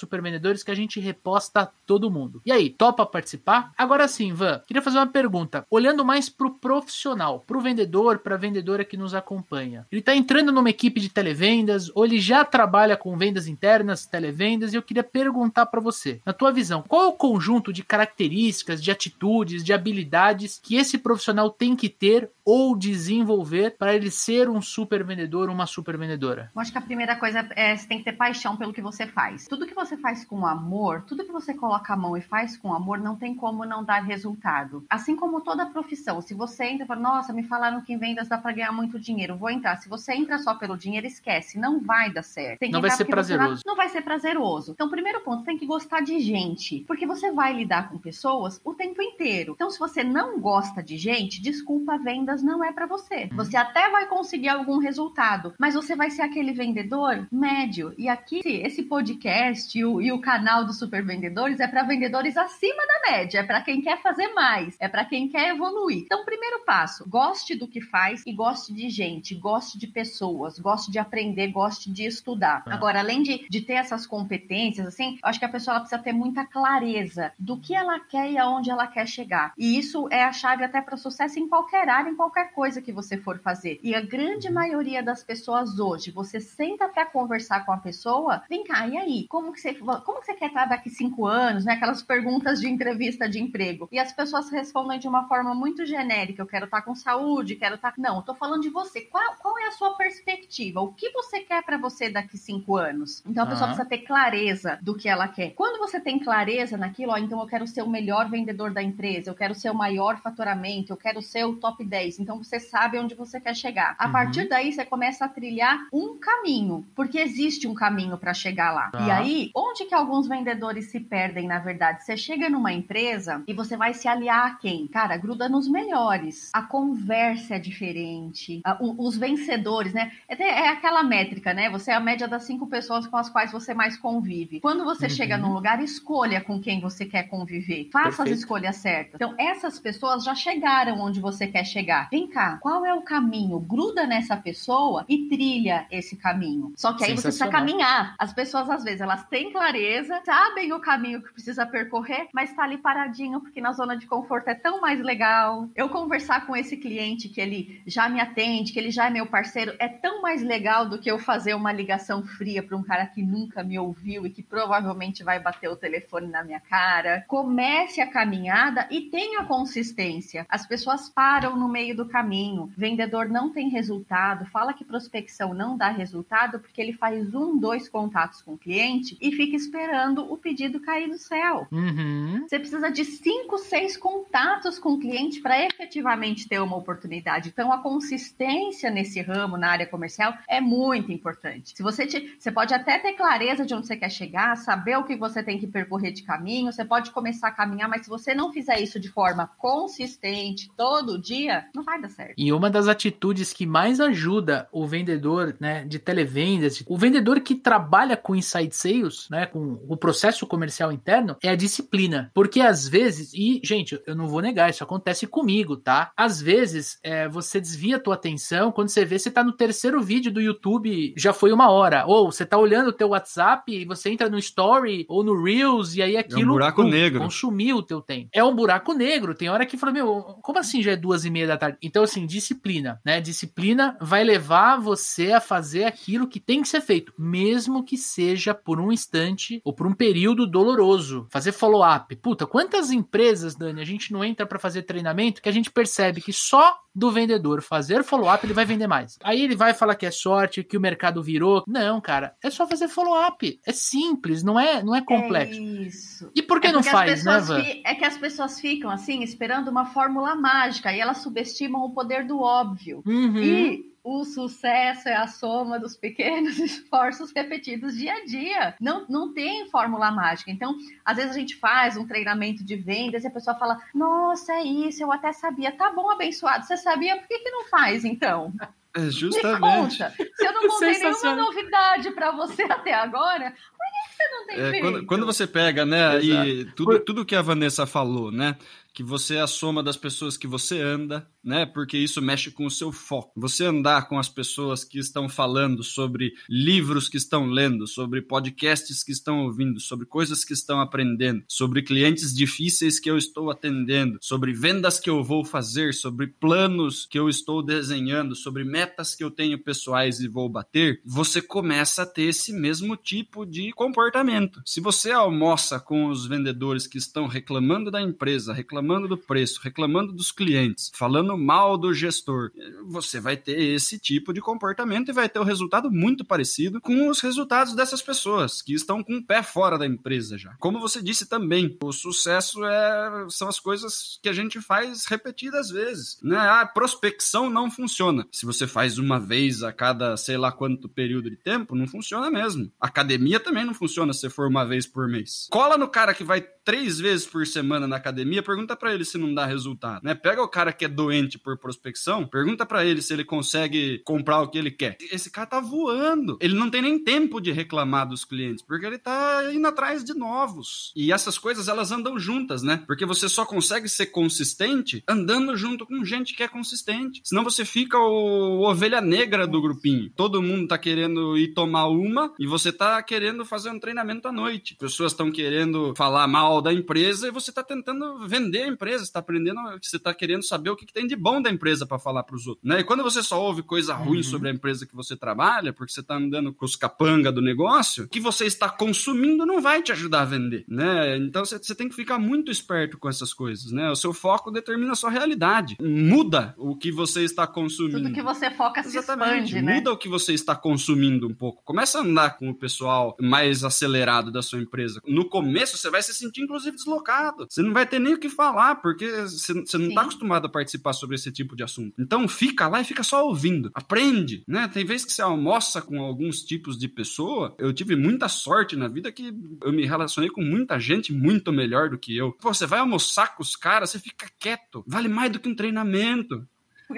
Speaker 1: que a gente reposta todo mundo. E aí, topa participar? Agora sim, Van, queria fazer uma pergunta. Olhando mais pro profissional, pro vendedor, pra vendedora que nos acompanha. Ele tá entrando numa equipe de televendas ou ele já trabalha com vendas internas, televendas, e eu queria perguntar para você, na tua visão, qual é o conjunto de características, de atitudes, de habilidades que esse profissional tem que ter ou desenvolver para ele ser um super vendedor, uma super vendedora?
Speaker 3: Eu acho que a primeira coisa é você tem que ter paixão pelo que você faz. Tudo que você faz com amor, tudo que você coloca a mão e faz com amor, não tem como não dar resultado. Assim como toda profissão, se você entra e fala, nossa, me falaram que em vendas dá para ganhar muito dinheiro, vou entrar. Se você entra só pelo dinheiro, esquece, não vai dar certo.
Speaker 1: não vai ser prazeroso.
Speaker 3: Não, não vai ser prazeroso. Então, primeiro ponto, tem que gostar de gente, porque você vai lidar com pessoas o tempo inteiro. Então, se você não gosta de gente, desculpa, vendas não é para você. Uhum. Você até vai conseguir algum resultado, mas você vai ser aquele vendedor médio. E aqui, esse podcast e o, e o canal dos super vendedores é para vendedores acima da média, é para quem quer fazer mais, é para quem quer evoluir. Então, primeiro passo, goste do que faz e goste de gente, goste de pessoas, goste de aprender, goste de estudar. Ah. Agora, além de, de ter essas competências, assim, eu acho que a pessoa precisa ter muita clareza do que ela quer e aonde ela quer chegar. E isso é a chave até para sucesso em qualquer área, em qualquer coisa que você for fazer. E a grande maioria das pessoas hoje, você senta para conversar com a pessoa, vem cá, e aí? Como que você, como que você quer estar daqui cinco anos, né? Aquelas perguntas de entrevista de emprego. E as pessoas respondem de uma forma muito genérica. Eu quero estar com saúde, quero estar. Não, eu tô falando de você. Qual, qual é a sua perspectiva? O que você quer para você daqui cinco anos? Então a pessoa precisa ter clareza do que ela quer. Quando você tem clareza naquilo, ó, então eu quero ser o melhor vendedor da empresa, eu quero ser o maior faturamento, eu quero ser o top 10. Então você sabe onde você quer chegar. A uhum. partir daí você começa a trilhar um caminho, porque existe um caminho para chegar lá. Tá. E aí, onde que alguns vendedores se perdem, na verdade? Você chega numa empresa e você vai se aliar a quem? Cara, gruda nos melhores. A conversa é diferente. os vencedores, né? É, é, aquela métrica, né? Você é a média das cinco pessoas com as quais você mais convive. Quando você uhum. chega num lugar, escolha com quem você quer conviver. Faça Perfeito. as escolhas certas. Então, essas pessoas já chegaram onde você quer chegar. Vem cá, qual é o caminho? Gruda nessa pessoa e trilha esse caminho. Só que aí você precisa caminhar. As pessoas, às vezes, elas têm clareza, sabem o caminho que precisa percorrer, mas tá ali paradinho, porque na zona de conforto é tão mais legal. Eu conversar com esse cliente que ele já me atende, que ele já é meu parceiro, é tão mais legal do que eu fazer uma ligação fria para um cara que nunca me ouviu e que provavelmente vai bater o telefone na minha cara. Comece a caminhada e tenha consistência. As pessoas param no meio do caminho. Vendedor não tem resultado, fala que prospecção não dá resultado porque ele faz um, dois contatos com o cliente e fica esperando o pedido cair do céu. Uhum. Você precisa de cinco, seis contatos com o cliente para efetivamente ter uma oportunidade. Então, a consistência nesse ramo, na área comercial, é muito importante. Se você, te, você pode até ter clareza de onde você quer chegar, saber o que você tem que percorrer de caminho, você pode começar a caminhar, mas se você não fizer isso de forma consistente todo dia, não vai dar certo.
Speaker 1: E uma das atitudes que mais ajuda o vendedor, né, de televendas, o vendedor que trabalha com inside sales, né, com o processo comercial interno, é a disciplina. Porque às vezes, e gente, eu não vou negar, isso acontece comigo, tá? Às vezes, é, você desvia a tua atenção quando você vê você tá no terceiro vídeo do YouTube, já foi uma hora. Ou você tá olhando o teu WhatsApp e você entra no Story ou no Reels e aí aquilo... É um
Speaker 2: buraco pum, negro.
Speaker 1: Consumiu o teu tempo. É um buraco negro. Tem hora que fala, meu, como assim já é duas e meia da tarde? Então, assim, disciplina, né? Disciplina vai levar você a fazer aquilo que tem que ser feito, mesmo que seja por um instante ou por um período doloroso. Fazer follow-up. Puta, quantas empresas, Dani, a gente não entra para fazer treinamento que a gente percebe que só do vendedor fazer follow-up ele vai vender mais. Aí ele vai falar que é sorte, que o mercado virou. Não, cara, é só fazer follow-up. É simples, não é, não é complexo. É
Speaker 3: isso.
Speaker 1: E por que
Speaker 3: é
Speaker 1: não faz, né,
Speaker 3: Van? É que as pessoas ficam assim, esperando uma fórmula mágica e elas subestimam o poder do óbvio. Uhum. E o sucesso é a soma dos pequenos esforços repetidos dia a dia. Não, não tem fórmula mágica. Então, às vezes a gente faz um treinamento de vendas e a pessoa fala: Nossa, é isso, eu até sabia. Tá bom, abençoado, você sabia, por que, que não faz então?
Speaker 2: É justamente.
Speaker 3: Se eu não contei nenhuma novidade para você até agora, por que você não tem
Speaker 2: é,
Speaker 3: feito?
Speaker 2: Quando, quando, você pega, né, Exato. e tudo, tudo que a Vanessa falou, né, que você é a soma das pessoas que você anda, né? Porque isso mexe com o seu foco. Você andar com as pessoas que estão falando sobre livros que estão lendo, sobre podcasts que estão ouvindo, sobre coisas que estão aprendendo, sobre clientes difíceis que eu estou atendendo, sobre vendas que eu vou fazer, sobre planos que eu estou desenhando, sobre metas que eu tenho pessoais e vou bater, você começa a ter esse mesmo tipo de comportamento. Se você almoça com os vendedores que estão reclamando da empresa, reclamando reclamando do preço, reclamando dos clientes, falando mal do gestor, você vai ter esse tipo de comportamento e vai ter o um resultado muito parecido com os resultados dessas pessoas que estão com o pé fora da empresa já. Como você disse também, o sucesso é, são as coisas que a gente faz repetidas vezes. Né? A prospecção não funciona. Se você faz uma vez a cada sei lá quanto período de tempo, não funciona mesmo. Academia também não funciona se for uma vez por mês. Cola no cara que vai três vezes por semana na academia, pergunta para ele se não dá resultado, né? Pega o cara que é doente por prospecção, pergunta para ele se ele consegue comprar o que ele quer. Esse cara tá voando. Ele não tem nem tempo de reclamar dos clientes, porque ele tá indo atrás de novos. E essas coisas elas andam juntas, né? Porque você só consegue ser consistente andando junto com gente que é consistente. Senão você fica o, ovelha negra do grupinho. Todo mundo tá querendo ir tomar uma e você tá querendo fazer um treinamento à noite. Pessoas estão querendo falar mal da empresa e você está tentando vender a empresa, está aprendendo, você está querendo saber o que, que, tem de bom da empresa para falar para os outros. Né? E quando você só ouve coisa ruim uhum. sobre a empresa que você trabalha, porque você está andando com os capanga do negócio, o que você está consumindo não vai te ajudar a vender. Né? Então você, você tem que ficar muito esperto com essas coisas. Né? O seu foco determina a sua realidade. Muda o que você está consumindo.
Speaker 3: Tudo que você foca se Exatamente. expande,
Speaker 2: né? Muda o que você está consumindo um pouco. Começa a andar com o pessoal mais acelerado da sua empresa. No começo você vai se sentir inclusive, deslocado. Você não vai ter nem o que falar, porque você, você não está acostumado a participar sobre esse tipo de assunto. Então, fica lá e fica só ouvindo. Aprende, né? Tem vezes que você almoça com alguns tipos de pessoa. Eu tive muita sorte na vida que eu me relacionei com muita gente muito melhor do que eu. Pô, você vai almoçar com os caras, você fica quieto. Vale mais do que um treinamento.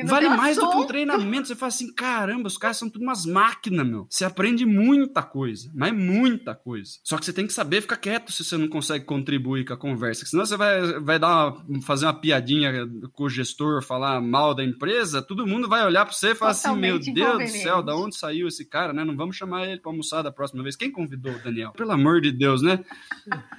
Speaker 2: Vale mais assunto. do que um treinamento. Você fala assim, caramba, os caras são tudo umas máquinas, meu. Você aprende muita coisa, mas muita coisa. Só que você tem que saber ficar quieto se você não consegue contribuir com a conversa. Senão você vai, vai dar uma, fazer uma piadinha com o gestor, falar mal da empresa, todo mundo vai olhar pra você e falar assim, meu Deus do céu, da onde saiu esse cara, né? Não vamos chamar ele pra almoçar da próxima vez. Quem convidou o Daniel? Pelo amor de Deus, né?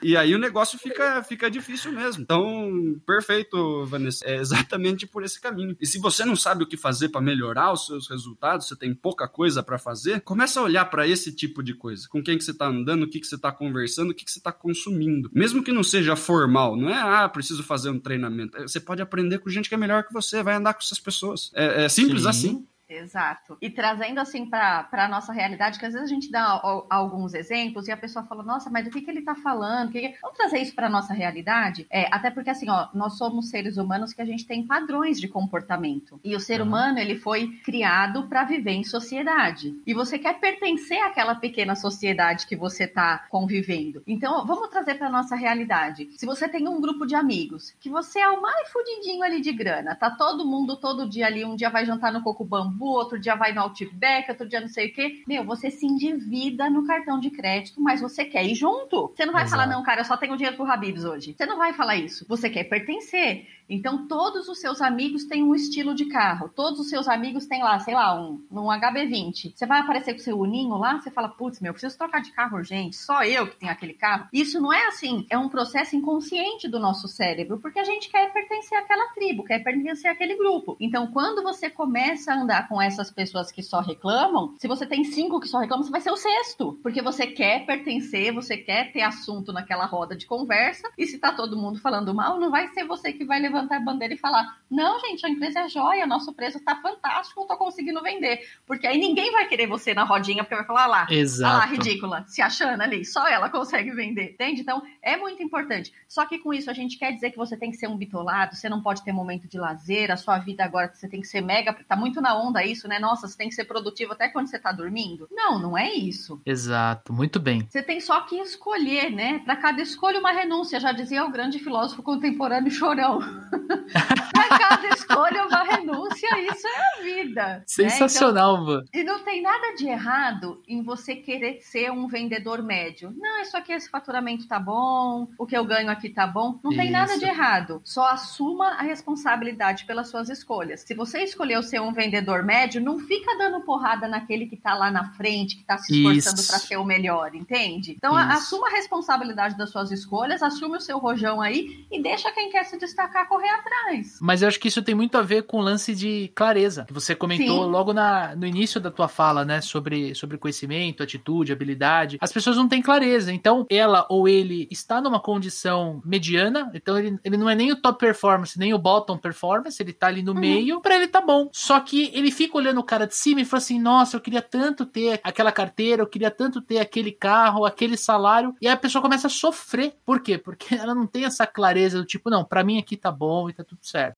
Speaker 2: E aí o negócio fica, fica difícil mesmo. Então, perfeito, Vanessa. É exatamente por esse caminho. E se você você não sabe o que fazer para melhorar os seus resultados, você tem pouca coisa para fazer, começa a olhar para esse tipo de coisa. Com quem que você está andando, o que, que você está conversando, o que, que você está consumindo. Mesmo que não seja formal, não é, ah, preciso fazer um treinamento. É, você pode aprender com gente que é melhor que você, vai andar com essas pessoas. É, é simples Sim. assim.
Speaker 3: Exato. E trazendo assim para a nossa realidade, que às vezes a gente dá alguns exemplos e a pessoa fala, nossa, mas do que, que ele está falando? Que que... Vamos trazer isso para a nossa realidade? É, até porque assim, ó, nós somos seres humanos que a gente tem padrões de comportamento. E o ser uhum. humano, ele foi criado para viver em sociedade. E você quer pertencer àquela pequena sociedade que você está convivendo. Então, vamos trazer para nossa realidade. Se você tem um grupo de amigos, que você é o mais fudidinho ali de grana, tá todo mundo todo dia ali, um dia vai jantar no coco bambu, outro dia vai no Outback, outro dia não sei o quê. Meu, você se endivida no cartão de crédito, mas você quer ir junto. Você não vai Exato. falar, não, cara, eu só tenho dinheiro pro Habibs hoje. Você não vai falar isso. Você quer pertencer. Então, todos os seus amigos têm um estilo de carro. Todos os seus amigos têm lá, sei lá, um, um HB20. Você vai aparecer com o seu uninho lá, você fala, putz, meu, preciso trocar de carro urgente. Só eu que tenho aquele carro. Isso não é assim. É um processo inconsciente do nosso cérebro, porque a gente quer pertencer àquela tribo, quer pertencer àquele grupo. Então, quando você começa a andar com essas pessoas que só reclamam, se você tem cinco que só reclamam, você vai ser o sexto. Porque você quer pertencer, você quer ter assunto naquela roda de conversa. E se tá todo mundo falando mal, não vai ser você que vai levantar a bandeira e falar: não, gente, a empresa é joia, nosso preço está fantástico, eu tô conseguindo vender. Porque aí ninguém vai querer você na rodinha, porque vai falar: ah lá, Exato. ah lá, ridícula, se achando ali, só ela consegue vender, entende? Então é muito importante. Só que com isso a gente quer dizer que você tem que ser um bitolado, você não pode ter momento de lazer, a sua vida agora você tem que ser mega, tá muito na onda isso, né? Nossa, você tem que ser produtivo até quando você tá dormindo. Não, não é isso.
Speaker 1: Exato, muito bem.
Speaker 3: Você tem só que escolher, né? Para cada escolha uma renúncia, já dizia o grande filósofo contemporâneo Chorão. Para cada escolha uma renúncia, isso é a vida.
Speaker 1: Sensacional, né? então,
Speaker 3: E não tem nada de errado em você querer ser um vendedor médio. Não, isso aqui, esse faturamento tá bom, o que eu ganho aqui tá bom. Não tem isso. nada de errado. Só assuma a responsabilidade pelas suas escolhas. Se você escolheu ser um vendedor médio, não fica dando porrada naquele que tá lá na frente, que tá se esforçando para ser o melhor, entende? Então, isso. assuma a responsabilidade das suas escolhas, assume o seu rojão aí e deixa quem quer se destacar correr atrás.
Speaker 1: Mas eu acho que isso tem muito a ver com o lance de clareza, que você comentou Sim. logo na, no início da tua fala, né? Sobre, sobre conhecimento, atitude, habilidade. As pessoas não têm clareza. Então, ela ou ele está numa condição mediana, então ele, ele não é nem o top performance, nem o bottom performance, ele tá ali no uhum. meio, para ele tá bom. Só que ele fica olhando o cara de cima e fala assim: nossa, eu queria tanto ter aquela carteira, eu queria tanto ter aquele carro, aquele salário. E aí a pessoa começa a sofrer. Por quê? Porque ela não tem essa clareza do tipo, não, para mim aqui tá bom e tá tudo certo.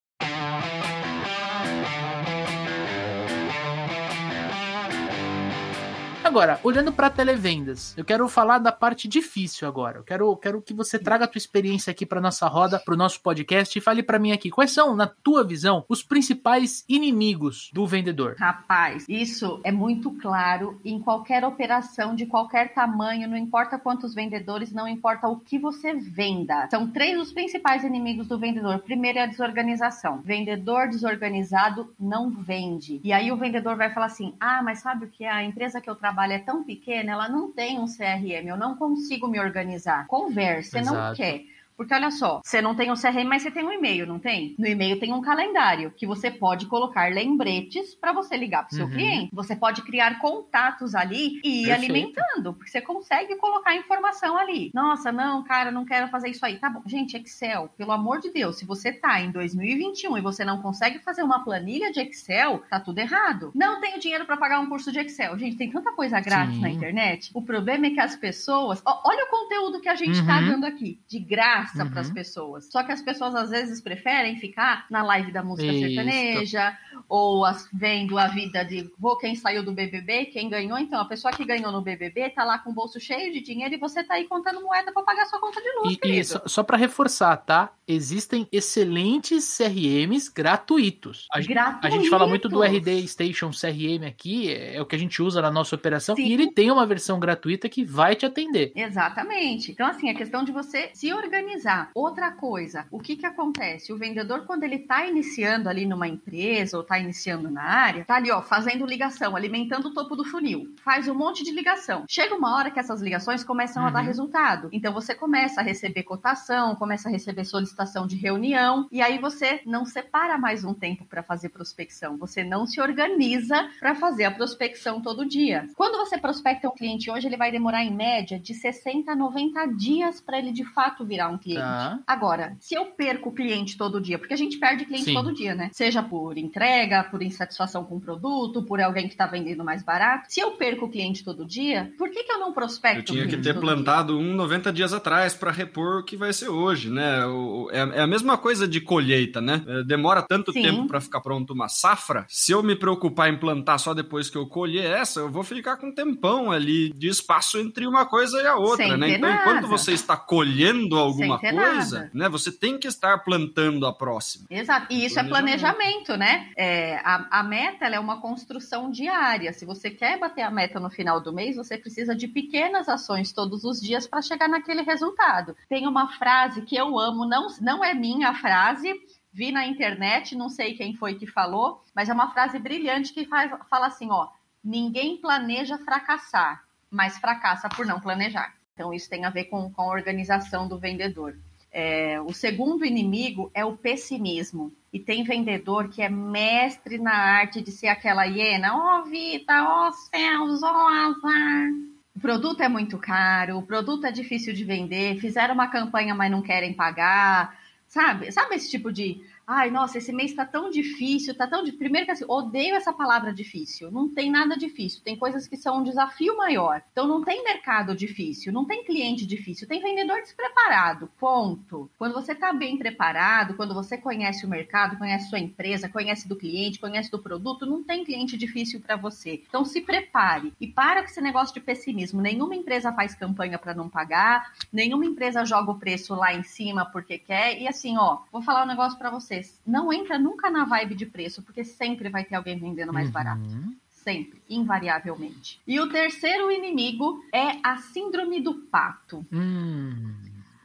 Speaker 1: Agora, olhando para televendas, eu quero falar da parte difícil agora. Eu quero, quero que você traga a tua experiência aqui para nossa roda, para o nosso podcast e fale para mim aqui quais são, na tua visão, os principais inimigos do vendedor.
Speaker 3: Rapaz, isso é muito claro em qualquer operação de qualquer tamanho, não importa quantos vendedores, não importa o que você venda. São três os principais inimigos do vendedor. Primeiro é a desorganização. Vendedor desorganizado não vende. E aí o vendedor vai falar assim: "Ah, mas sabe o que é a empresa que eu trabalho trabalho é tão pequena, ela não tem um CRM, eu não consigo me organizar. Converse, você não quer. Porque olha só, você não tem um CRM, mas você tem um e-mail, não tem? No e-mail tem um calendário que você pode colocar lembretes para você ligar para o seu uhum. cliente. Você pode criar contatos ali e ir Perfeito. alimentando, porque você consegue colocar informação ali. Nossa, não, cara, não quero fazer isso aí. Tá bom. Gente, Excel, pelo amor de Deus, se você tá em 2021 e você não consegue fazer uma planilha de Excel, tá tudo errado. Não tenho dinheiro para pagar um curso de Excel. Gente, tem tanta coisa grátis Sim. na internet. O problema é que as pessoas. olha o conteúdo que a gente tá uhum. tá dando aqui, de graça graça uhum. para as pessoas. Só que as pessoas às vezes preferem ficar na live da música Isso. sertaneja ou as, vendo a vida de vou quem saiu do BBB, quem ganhou. Então, a pessoa que ganhou no BBB tá lá com o bolso cheio de dinheiro e você tá aí contando moeda para pagar sua conta de luz,
Speaker 1: e, e só, só para reforçar, tá? Existem excelentes CRMs gratuitos. A, gratuitos. a gente fala muito do RD Station CRM aqui, é, é o que a gente usa na nossa operação, Sim. e ele tem uma versão gratuita que vai te atender.
Speaker 3: Exatamente. Então, assim, é questão de você se organizar organizar. Outra coisa, o que que acontece? O vendedor, quando ele está iniciando ali numa empresa ou está iniciando na área, tá ali, ó, fazendo ligação, alimentando o topo do funil. Faz um monte de ligação. Chega uma hora que essas ligações começam uhum. a dar uhum. resultado. Então você começa a receber cotação, começa a receber solicitação de reunião, e aí você não separa mais um tempo para fazer prospecção. Você não se organiza para fazer a prospecção todo dia. Quando você prospecta um cliente hoje, ele vai demorar em média de 60 a 90 dias para ele de fato virar um cliente. Tá. Agora, se eu perco o cliente todo dia, porque a gente perde cliente Sim. todo dia, né? Seja por entrega, por insatisfação com o produto, por alguém que tá vendendo mais barato. Se eu perco o cliente todo dia, por que, que eu não prospecto? Eu
Speaker 2: tinha que ter plantado dia? um 90 dias atrás para repor o que vai ser hoje, né? O, é, é, a mesma coisa de colheita, né? É, demora tanto Sim. tempo para ficar pronto uma safra. Se eu me preocupar em plantar só depois que eu colher essa, eu vou ficar com um tempão ali de espaço entre uma coisa e a outra, Sem né? Então, nada. enquanto você está colhendo alguma coisa, nada. né? Você tem que estar plantando a próxima.
Speaker 3: Exato. E isso é planejamento, né? É, a, a meta é uma construção diária. Se você quer bater a meta no final do mês, você precisa de pequenas ações todos os dias para chegar naquele resultado. Tem uma frase que eu amo, não, não é minha frase, vi na internet, não sei quem foi que falou, mas é uma frase brilhante que faz, fala assim, ó, ninguém planeja fracassar, mas fracassa por não planejar. Então, isso tem a ver com, com a organização do vendedor. É, o segundo inimigo é o pessimismo. E tem vendedor que é mestre na arte de ser aquela hiena. Ó oh, vida, ó oh, céus, ó oh, azar. O produto é muito caro, o produto é difícil de vender, fizeram uma campanha, mas não querem pagar. Sabe? Sabe esse tipo de Ai, nossa, esse mês tá tão difícil, tá tão. Primeiro que assim, odeio essa palavra difícil. Não tem nada difícil. Tem coisas que são um desafio maior. Então não tem mercado difícil, não tem cliente difícil, tem vendedor despreparado. Ponto. Quando você tá bem preparado, quando você conhece o mercado, conhece sua empresa, conhece do cliente, conhece do produto, não tem cliente difícil para você. Então se prepare e para com esse negócio de pessimismo. Nenhuma empresa faz campanha para não pagar, nenhuma empresa joga o preço lá em cima porque quer. E assim, ó, vou falar um negócio para você vocês, não entra nunca na vibe de preço, porque sempre vai ter alguém vendendo mais uhum. barato. Sempre, invariavelmente. E o terceiro inimigo é a síndrome do pato. O hum.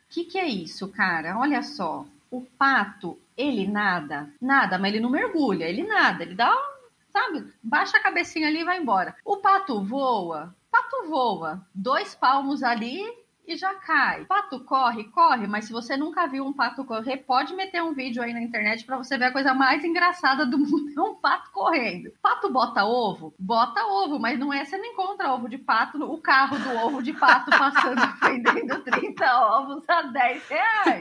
Speaker 3: que, que é isso, cara? Olha só. O pato, ele nada, nada, mas ele não mergulha, ele nada, ele dá, sabe, baixa a cabecinha ali e vai embora. O pato voa, pato voa, dois palmos ali e já cai. Pato corre, corre, mas se você nunca viu um pato correr, pode meter um vídeo aí na internet para você ver a coisa mais engraçada do mundo, é um pato correndo. Pato bota ovo? Bota ovo, mas não é, você não encontra ovo de pato, o carro do ovo de pato passando vendendo 30 ovos a 10 reais.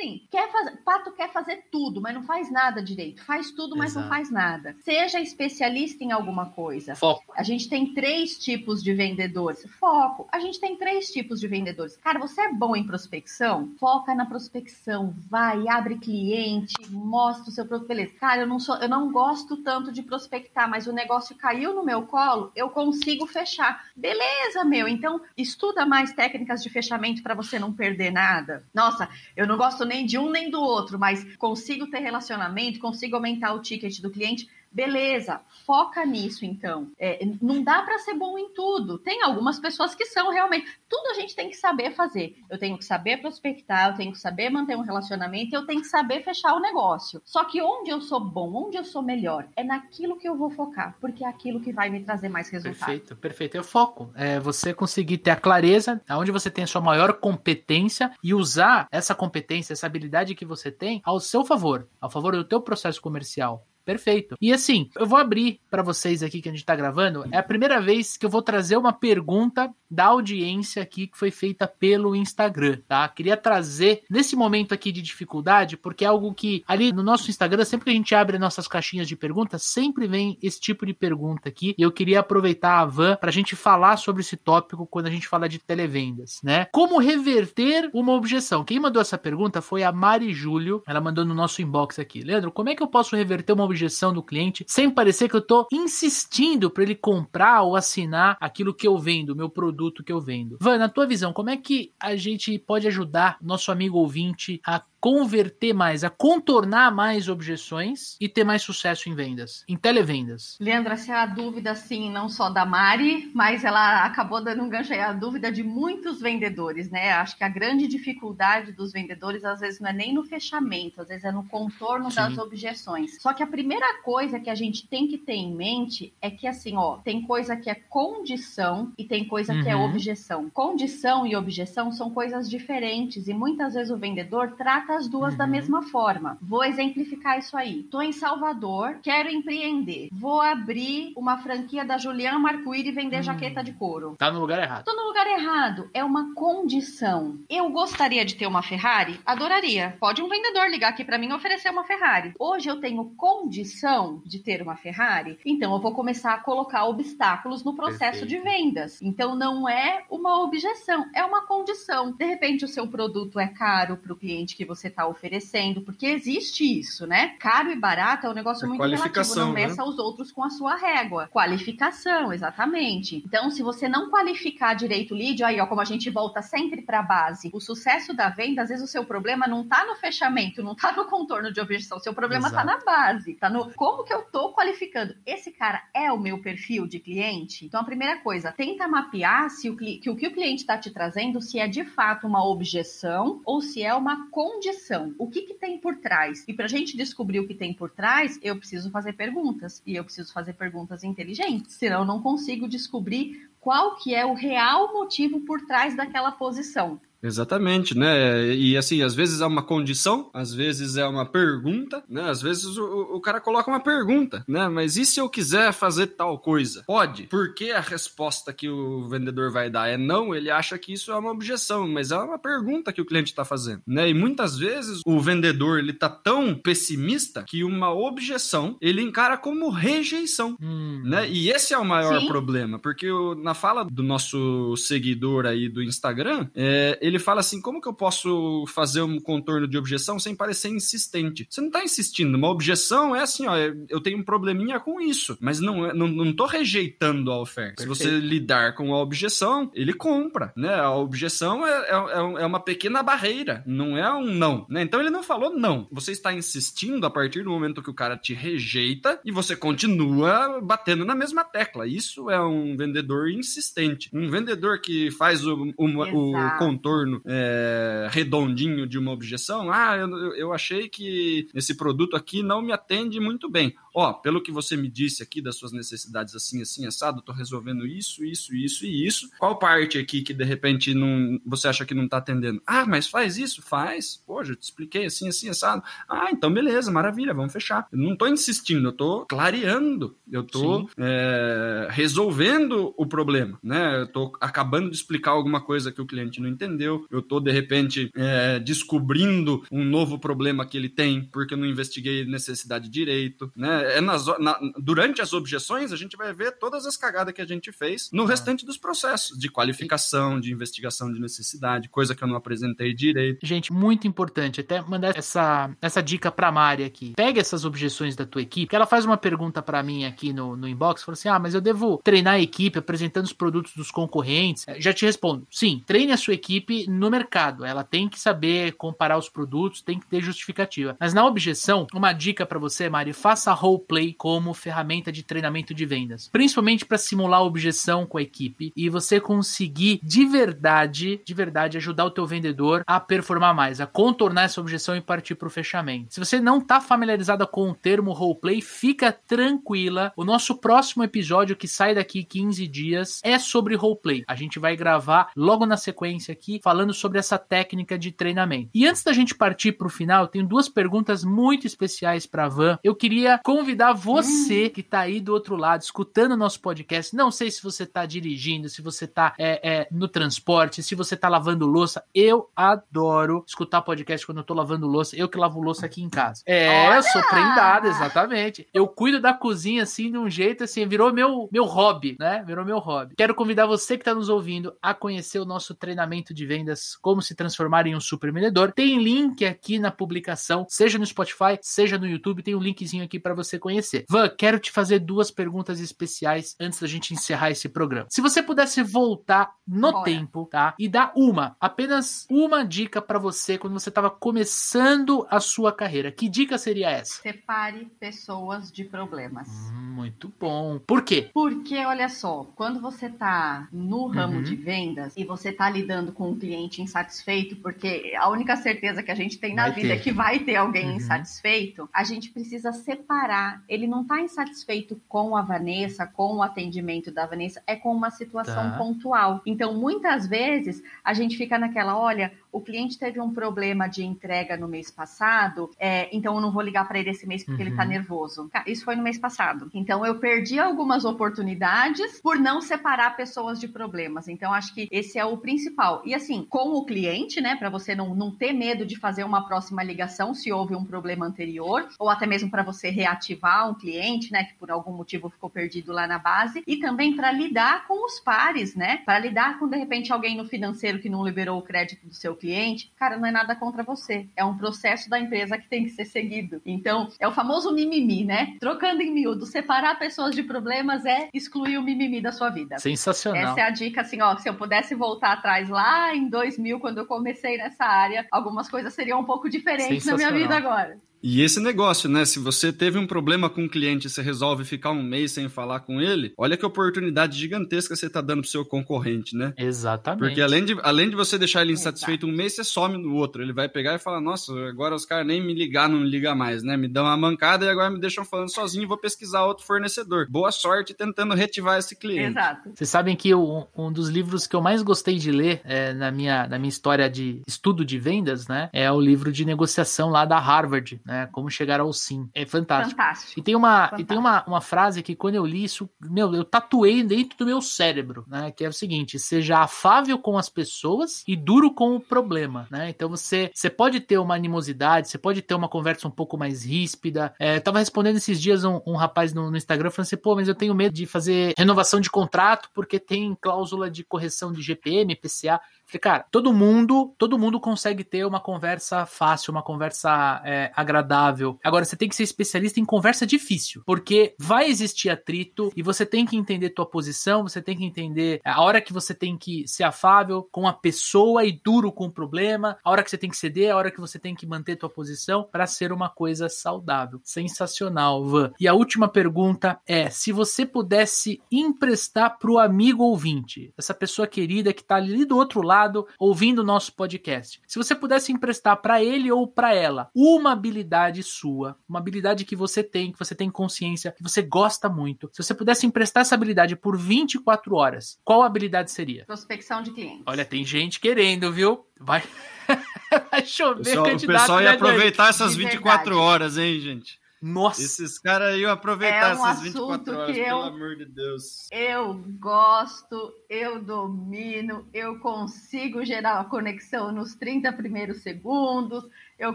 Speaker 3: Assim, quer fazer, pato quer fazer tudo, mas não faz nada direito. Faz tudo, mas Exato. não faz nada. Seja especialista em alguma coisa.
Speaker 1: Foco.
Speaker 3: A gente tem três tipos de vendedores. Foco. A gente tem três tipos de vendedores. Cara, você é bom em prospecção? Foca na prospecção. Vai, abre cliente, mostra o seu produto. Beleza. Cara, eu não sou, eu não gosto tanto de prospectar, mas o negócio caiu no meu colo, eu consigo fechar. Beleza, meu. Então, estuda mais técnicas de fechamento para você não perder nada. Nossa, eu não gosto nem de um nem do outro, mas consigo ter relacionamento, consigo aumentar o ticket do cliente. Beleza, foca nisso então. É, não dá para ser bom em tudo. Tem algumas pessoas que são realmente. Tudo a gente tem que saber fazer. Eu tenho que saber prospectar, eu tenho que saber manter um relacionamento, eu tenho que saber fechar o negócio. Só que onde eu sou bom, onde eu sou melhor, é naquilo que eu vou focar, porque é aquilo que vai me trazer mais resultado.
Speaker 1: Perfeito, perfeito. É o foco. É você conseguir ter a clareza aonde você tem a sua maior competência e usar essa competência, essa habilidade que você tem ao seu favor, ao favor do teu processo comercial. Perfeito. E assim, eu vou abrir para vocês aqui que a gente tá gravando. É a primeira vez que eu vou trazer uma pergunta da audiência aqui que foi feita pelo Instagram, tá? Queria trazer nesse momento aqui de dificuldade, porque é algo que ali no nosso Instagram, sempre que a gente abre nossas caixinhas de perguntas, sempre vem esse tipo de pergunta aqui. E eu queria aproveitar a Van pra gente falar sobre esse tópico quando a gente fala de televendas, né? Como reverter uma objeção? Quem mandou essa pergunta foi a Mari Júlio. Ela mandou no nosso inbox aqui. Leandro, como é que eu posso reverter uma objeção do cliente, sem parecer que eu estou insistindo para ele comprar ou assinar aquilo que eu vendo, meu produto que eu vendo. Van, na tua visão, como é que a gente pode ajudar nosso amigo ouvinte a converter mais, a contornar mais objeções e ter mais sucesso em vendas, em televendas.
Speaker 3: Leandra, essa é a dúvida, sim, não só da Mari, mas ela acabou dando um gancho aí, a dúvida de muitos vendedores, né? Acho que a grande dificuldade dos vendedores, às vezes, não é nem no fechamento, às vezes é no contorno sim. das objeções. Só que a primeira coisa que a gente tem que ter em mente é que, assim, ó, tem coisa que é condição e tem coisa uhum. que é uhum. objeção. Condição e objeção são coisas diferentes e muitas vezes o vendedor trata trata as duas uhum. da mesma forma. Vou exemplificar isso aí. Tô em Salvador, quero empreender. Vou abrir uma franquia da Juliana Marcuíri e vender uhum. jaqueta de couro.
Speaker 1: Tá no lugar errado.
Speaker 3: Tô no lugar errado. É uma condição. Eu gostaria de ter uma Ferrari? Adoraria. Pode um vendedor ligar aqui para mim e oferecer uma Ferrari. Hoje eu tenho condição de ter uma Ferrari, então eu vou começar a colocar obstáculos no processo Perfeito. de vendas. Então não é uma objeção, é uma condição. De repente o seu produto é caro para o cliente que você você está oferecendo, porque existe isso, né? Caro e barato é um negócio é muito relativo, não né? meça os outros com a sua régua. Qualificação, exatamente. Então, se você não qualificar direito o lead, aí ó, como a gente volta sempre para a base, o sucesso da venda, às vezes o seu problema não está no fechamento, não está no contorno de objeção, o seu problema está na base, tá no como que eu tô qualificando. Esse cara é o meu perfil de cliente? Então, a primeira coisa, tenta mapear se o que o que o cliente está te trazendo, se é de fato uma objeção ou se é uma condição O que, que tem por trás? E para a gente descobrir o que tem por trás, eu preciso fazer perguntas. E eu preciso fazer perguntas inteligentes. Senão eu não consigo descobrir qual que é o real motivo por trás daquela posição.
Speaker 2: Exatamente, né? E assim, às vezes é uma condição, às vezes é uma pergunta, né? Às vezes o, o cara coloca uma pergunta, né? Mas e se eu quiser fazer tal coisa? Pode. Porque a resposta que o vendedor vai dar é não, ele acha que isso é uma objeção, mas é uma pergunta que o cliente está fazendo, né? E muitas vezes o vendedor ele tá tão pessimista que uma objeção ele encara como rejeição, hum. né? E esse é o maior Sim. problema, porque na fala do nosso seguidor aí do Instagram, é, ele fala assim: como que eu posso fazer um contorno de objeção sem parecer insistente? Você não está insistindo. Uma objeção é assim: ó, eu tenho um probleminha com isso, mas não, é, não, não tô rejeitando a oferta. Perfeito. Se você lidar com a objeção, ele compra, né? A objeção é, é, é, é uma pequena barreira, não é um não, né? Então ele não falou não. Você está insistindo a partir do momento que o cara te rejeita e você continua batendo na mesma tecla. Isso é um vendedor insistente. Um vendedor que faz o, o, o contorno contorno é, redondinho de uma objeção. Ah, eu, eu achei que esse produto aqui não me atende muito bem. Ó, pelo que você me disse aqui das suas necessidades assim, assim, assado, eu tô resolvendo isso, isso, isso e isso. Qual parte aqui que de repente não, você acha que não tá atendendo? Ah, mas faz isso? Faz. Pô, já te expliquei assim, assim, assado. Ah, então beleza, maravilha, vamos fechar. Eu não tô insistindo, eu tô clareando, eu tô é, resolvendo o problema, né? Eu tô acabando de explicar alguma coisa que o cliente não entendeu, eu tô de repente é, descobrindo um novo problema que ele tem porque eu não investiguei necessidade direito, né? É nas, na, durante as objeções a gente vai ver todas as cagadas que a gente fez no ah. restante dos processos de qualificação, de investigação de necessidade, coisa que eu não apresentei direito.
Speaker 1: Gente, muito importante, até mandar essa, essa dica pra Mari aqui. Pega essas objeções da tua equipe, que ela faz uma pergunta para mim aqui no, no inbox, falou assim: ah, mas eu devo treinar a equipe apresentando os produtos dos concorrentes? É, já te respondo: sim, treine a sua equipe no mercado. Ela tem que saber comparar os produtos, tem que ter justificativa. Mas na objeção, uma dica para você, Mari, faça roleplay como ferramenta de treinamento de vendas, principalmente para simular objeção com a equipe e você conseguir de verdade, de verdade ajudar o teu vendedor a performar mais, a contornar essa objeção e partir para o fechamento. Se você não está familiarizada com o termo roleplay, fica tranquila. O nosso próximo episódio que sai daqui 15 dias é sobre roleplay. A gente vai gravar logo na sequência aqui falando sobre essa técnica de treinamento. E antes da gente partir para o final, tenho duas perguntas muito especiais para Van. Eu queria convidar você hum. que está aí do outro lado escutando o nosso podcast. Não sei se você está dirigindo, se você está é, é, no transporte, se você está lavando louça. Eu adoro escutar podcast quando eu estou lavando louça. Eu que lavo louça aqui em casa. É, Olha! eu sou prendado, exatamente. Eu cuido da cozinha assim de um jeito assim, virou meu meu hobby, né? Virou meu hobby. Quero convidar você que está nos ouvindo a conhecer o nosso treinamento de vendas, como se transformar em um super vendedor. Tem link aqui na publicação, seja no Spotify, seja no YouTube, tem um linkzinho aqui para você conhecer. Van, quero te fazer duas perguntas especiais antes da gente encerrar esse programa. Se você pudesse voltar no tempo, tá? E dar uma, apenas uma dica para você quando você estava começando a sua carreira, que dica seria essa?
Speaker 3: Separe pessoas de problemas.
Speaker 1: Hum, muito bom. Por quê?
Speaker 3: Porque, olha só, quando você tá no ramo uhum. de vendas e você tá lidando com um cliente insatisfeito, porque a única certeza que a gente tem na vai vida ter. é que vai ter alguém uhum. insatisfeito, a gente precisa separar. Ele não tá insatisfeito com a Vanessa, com o atendimento da Vanessa, é com uma situação tá. pontual. Então, muitas vezes, a gente fica naquela, olha, o cliente teve um problema de entrega no mês passado, é, então eu não vou ligar para ele esse mês porque uhum. ele tá uhum. nervoso. Isso foi no mês passado. Então eu perdi algumas oportunidades por não separar pessoas de problemas. Então acho que esse é o principal. E assim, com o cliente, né, para você não, não ter medo de fazer uma próxima ligação se houve um problema anterior, ou até mesmo para você reativar um cliente, né, que por algum motivo ficou perdido lá na base, e também para lidar com os pares, né, para lidar com de repente alguém no financeiro que não liberou o crédito do seu cliente, cara, não é nada contra você. É um processo da empresa que tem que ser seguido. Então, é o famoso mimimi, né? Trocando em miúdo, separar pessoas de problemas é excluir o mimimi da sua vida.
Speaker 1: Sensacional.
Speaker 3: Essa é a dica, assim, ó, se eu pudesse voltar atrás lá em 2000, quando eu comecei nessa área, algumas coisas seriam um pouco diferentes na minha vida agora.
Speaker 2: E esse negócio, né? Se você teve um problema com um cliente e você resolve ficar um mês sem falar com ele, olha que oportunidade gigantesca você está dando pro seu concorrente, né?
Speaker 1: Exatamente.
Speaker 2: Porque além de, além de você deixar ele insatisfeito Exato. um mês, você some no outro. Ele vai pegar e falar: Nossa, agora os caras nem me ligar, não me liga mais, né? Me dão uma mancada e agora me deixam falando sozinho e vou pesquisar outro fornecedor. Boa sorte tentando retivar esse cliente.
Speaker 3: Exato.
Speaker 1: Vocês sabem que um, um dos livros que eu mais gostei de ler é, na, minha, na minha história de estudo de vendas, né? É o livro de negociação lá da Harvard, né? Como chegar ao sim. É fantástico.
Speaker 3: Fantástico.
Speaker 1: E tem uma, fantástico. E tem uma, uma frase que quando eu li isso, meu, eu tatuei dentro do meu cérebro, né? Que é o seguinte: seja afável com as pessoas e duro com o problema, né? Então você, você pode ter uma animosidade, você pode ter uma conversa um pouco mais ríspida. É, eu tava respondendo esses dias um, um rapaz no, no, Instagram falando assim: pô, mas eu tenho medo de fazer renovação de contrato porque tem cláusula de correção de GPM, PCA. Falei, cara, todo mundo, todo mundo consegue ter uma conversa fácil, uma conversa é, agradável agradável. Agora, você tem que ser especialista em conversa difícil, porque vai existir atrito e você tem que entender tua posição, você tem que entender a hora que você tem que ser afável com a pessoa e duro com o problema, a hora que você tem que ceder, a hora que você tem que manter tua posição para ser uma coisa saudável. Sensacional, Van. E a última pergunta é: se você pudesse emprestar pro amigo ouvinte, essa pessoa querida que tá ali do outro lado ouvindo o nosso podcast, se você pudesse emprestar para ele ou para ela uma habilidade sua, uma habilidade que você tem, que você tem consciência, que você gosta muito, se você pudesse emprestar essa habilidade por 24 horas, qual habilidade seria?
Speaker 3: Prospecção de clientes.
Speaker 1: Olha, tem gente querendo, viu? Vai, Vai chover
Speaker 2: pessoal, candidato. O pessoal ia aproveitar essas 24 horas, hein, gente?
Speaker 1: Nossa.
Speaker 2: Esses caras iam aproveitar é um essas 24 horas,
Speaker 3: eu,
Speaker 2: pelo amor de Deus.
Speaker 3: Eu gosto, eu domino, eu consigo gerar a conexão nos 30 primeiros segundos, eu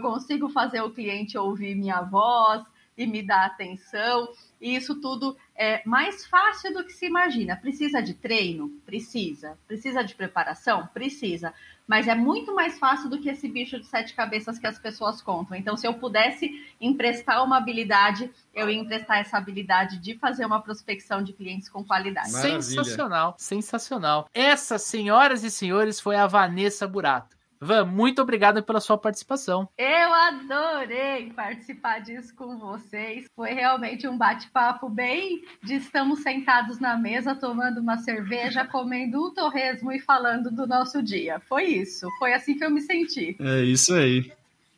Speaker 3: consigo fazer o cliente ouvir minha voz e me dar atenção. E isso tudo é mais fácil do que se imagina. Precisa de treino? Precisa. Precisa de preparação? Precisa mas é muito mais fácil do que esse bicho de sete cabeças que as pessoas contam. Então, se eu pudesse emprestar uma habilidade, eu ia emprestar essa habilidade de fazer uma prospecção de clientes com qualidade.
Speaker 1: Maravilha. Sensacional, sensacional. Essa, senhoras e senhores, foi a Vanessa Burato. Van, muito obrigado pela sua participação.
Speaker 3: Eu adorei participar disso com vocês. Foi realmente um bate-papo bem de estamos sentados na mesa tomando uma cerveja, comendo um torresmo e falando do nosso dia. Foi isso. Foi assim que eu me senti.
Speaker 2: É isso aí.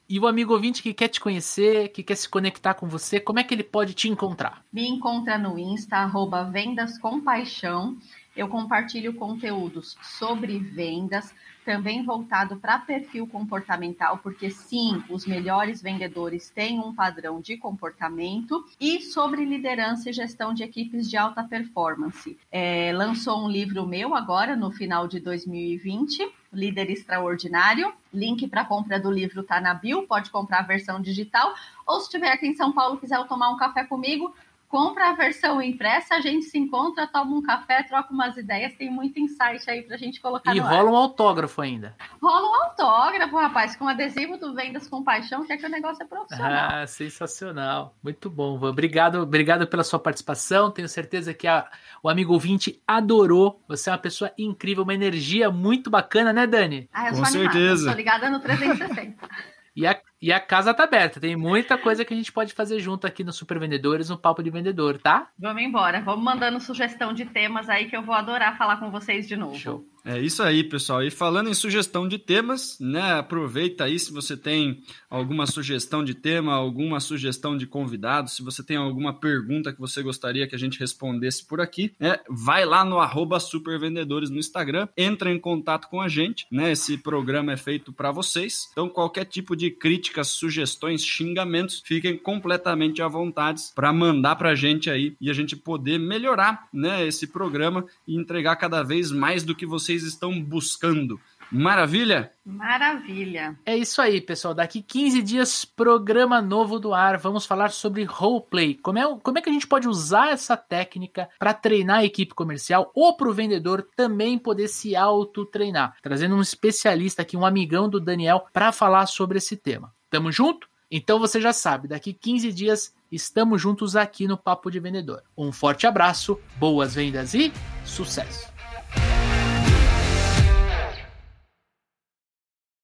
Speaker 1: E o amigo ouvinte que quer te conhecer, que quer se conectar com você, como é que ele pode te encontrar?
Speaker 3: Me encontra no Insta, arroba Vendas com Paixão. Eu compartilho conteúdos sobre vendas, também voltado para perfil comportamental, porque sim, os melhores vendedores têm um padrão de comportamento, e sobre liderança e gestão de equipes de alta performance. É, lançou um livro meu agora, no final de 2020, Líder Extraordinário. Link para compra do livro está na bio, pode comprar a versão digital. Ou se estiver aqui em São Paulo quiser tomar um café comigo, compra a versão impressa, a gente se encontra, toma um café, troca umas ideias, tem muito insight aí pra gente colocar
Speaker 1: e
Speaker 3: no
Speaker 1: E rola ar. um autógrafo ainda.
Speaker 3: Rola um autógrafo, rapaz, com adesivo do Vendas com Paixão, que é que o negócio é profissional.
Speaker 1: Ah, sensacional. Muito bom, Obrigado, obrigado pela sua participação. Tenho certeza que a, o amigo ouvinte adorou. Você é uma pessoa incrível, uma energia muito bacana, né, Dani?
Speaker 3: Ah, eu com sou certeza. Animada, eu sou ligada no 360.
Speaker 1: E a, e a casa tá aberta. Tem muita coisa que a gente pode fazer junto aqui no Super Vendedores, no Papo de Vendedor, tá?
Speaker 3: Vamos embora. Vamos mandando sugestão de temas aí que eu vou adorar falar com vocês de novo.
Speaker 2: Show. É isso aí, pessoal. E falando em sugestão de temas, né? Aproveita aí se você tem alguma sugestão de tema, alguma sugestão de convidado, se você tem alguma pergunta que você gostaria que a gente respondesse por aqui, né? Vai lá no supervendedores no Instagram, entra em contato com a gente, né? Esse programa é feito para vocês. Então, qualquer tipo de críticas, sugestões, xingamentos, fiquem completamente à vontade para mandar para a gente aí e a gente poder melhorar, né? Esse programa e entregar cada vez mais do que vocês vocês estão buscando. Maravilha?
Speaker 3: Maravilha.
Speaker 1: É isso aí, pessoal. Daqui 15 dias, programa novo do ar. Vamos falar sobre roleplay. Como é, como é que a gente pode usar essa técnica para treinar a equipe comercial ou para o vendedor também poder se auto-treinar? Trazendo um especialista aqui, um amigão do Daniel, para falar sobre esse tema. Tamo junto? Então você já sabe, daqui 15 dias estamos juntos aqui no Papo de Vendedor. Um forte abraço, boas vendas e sucesso!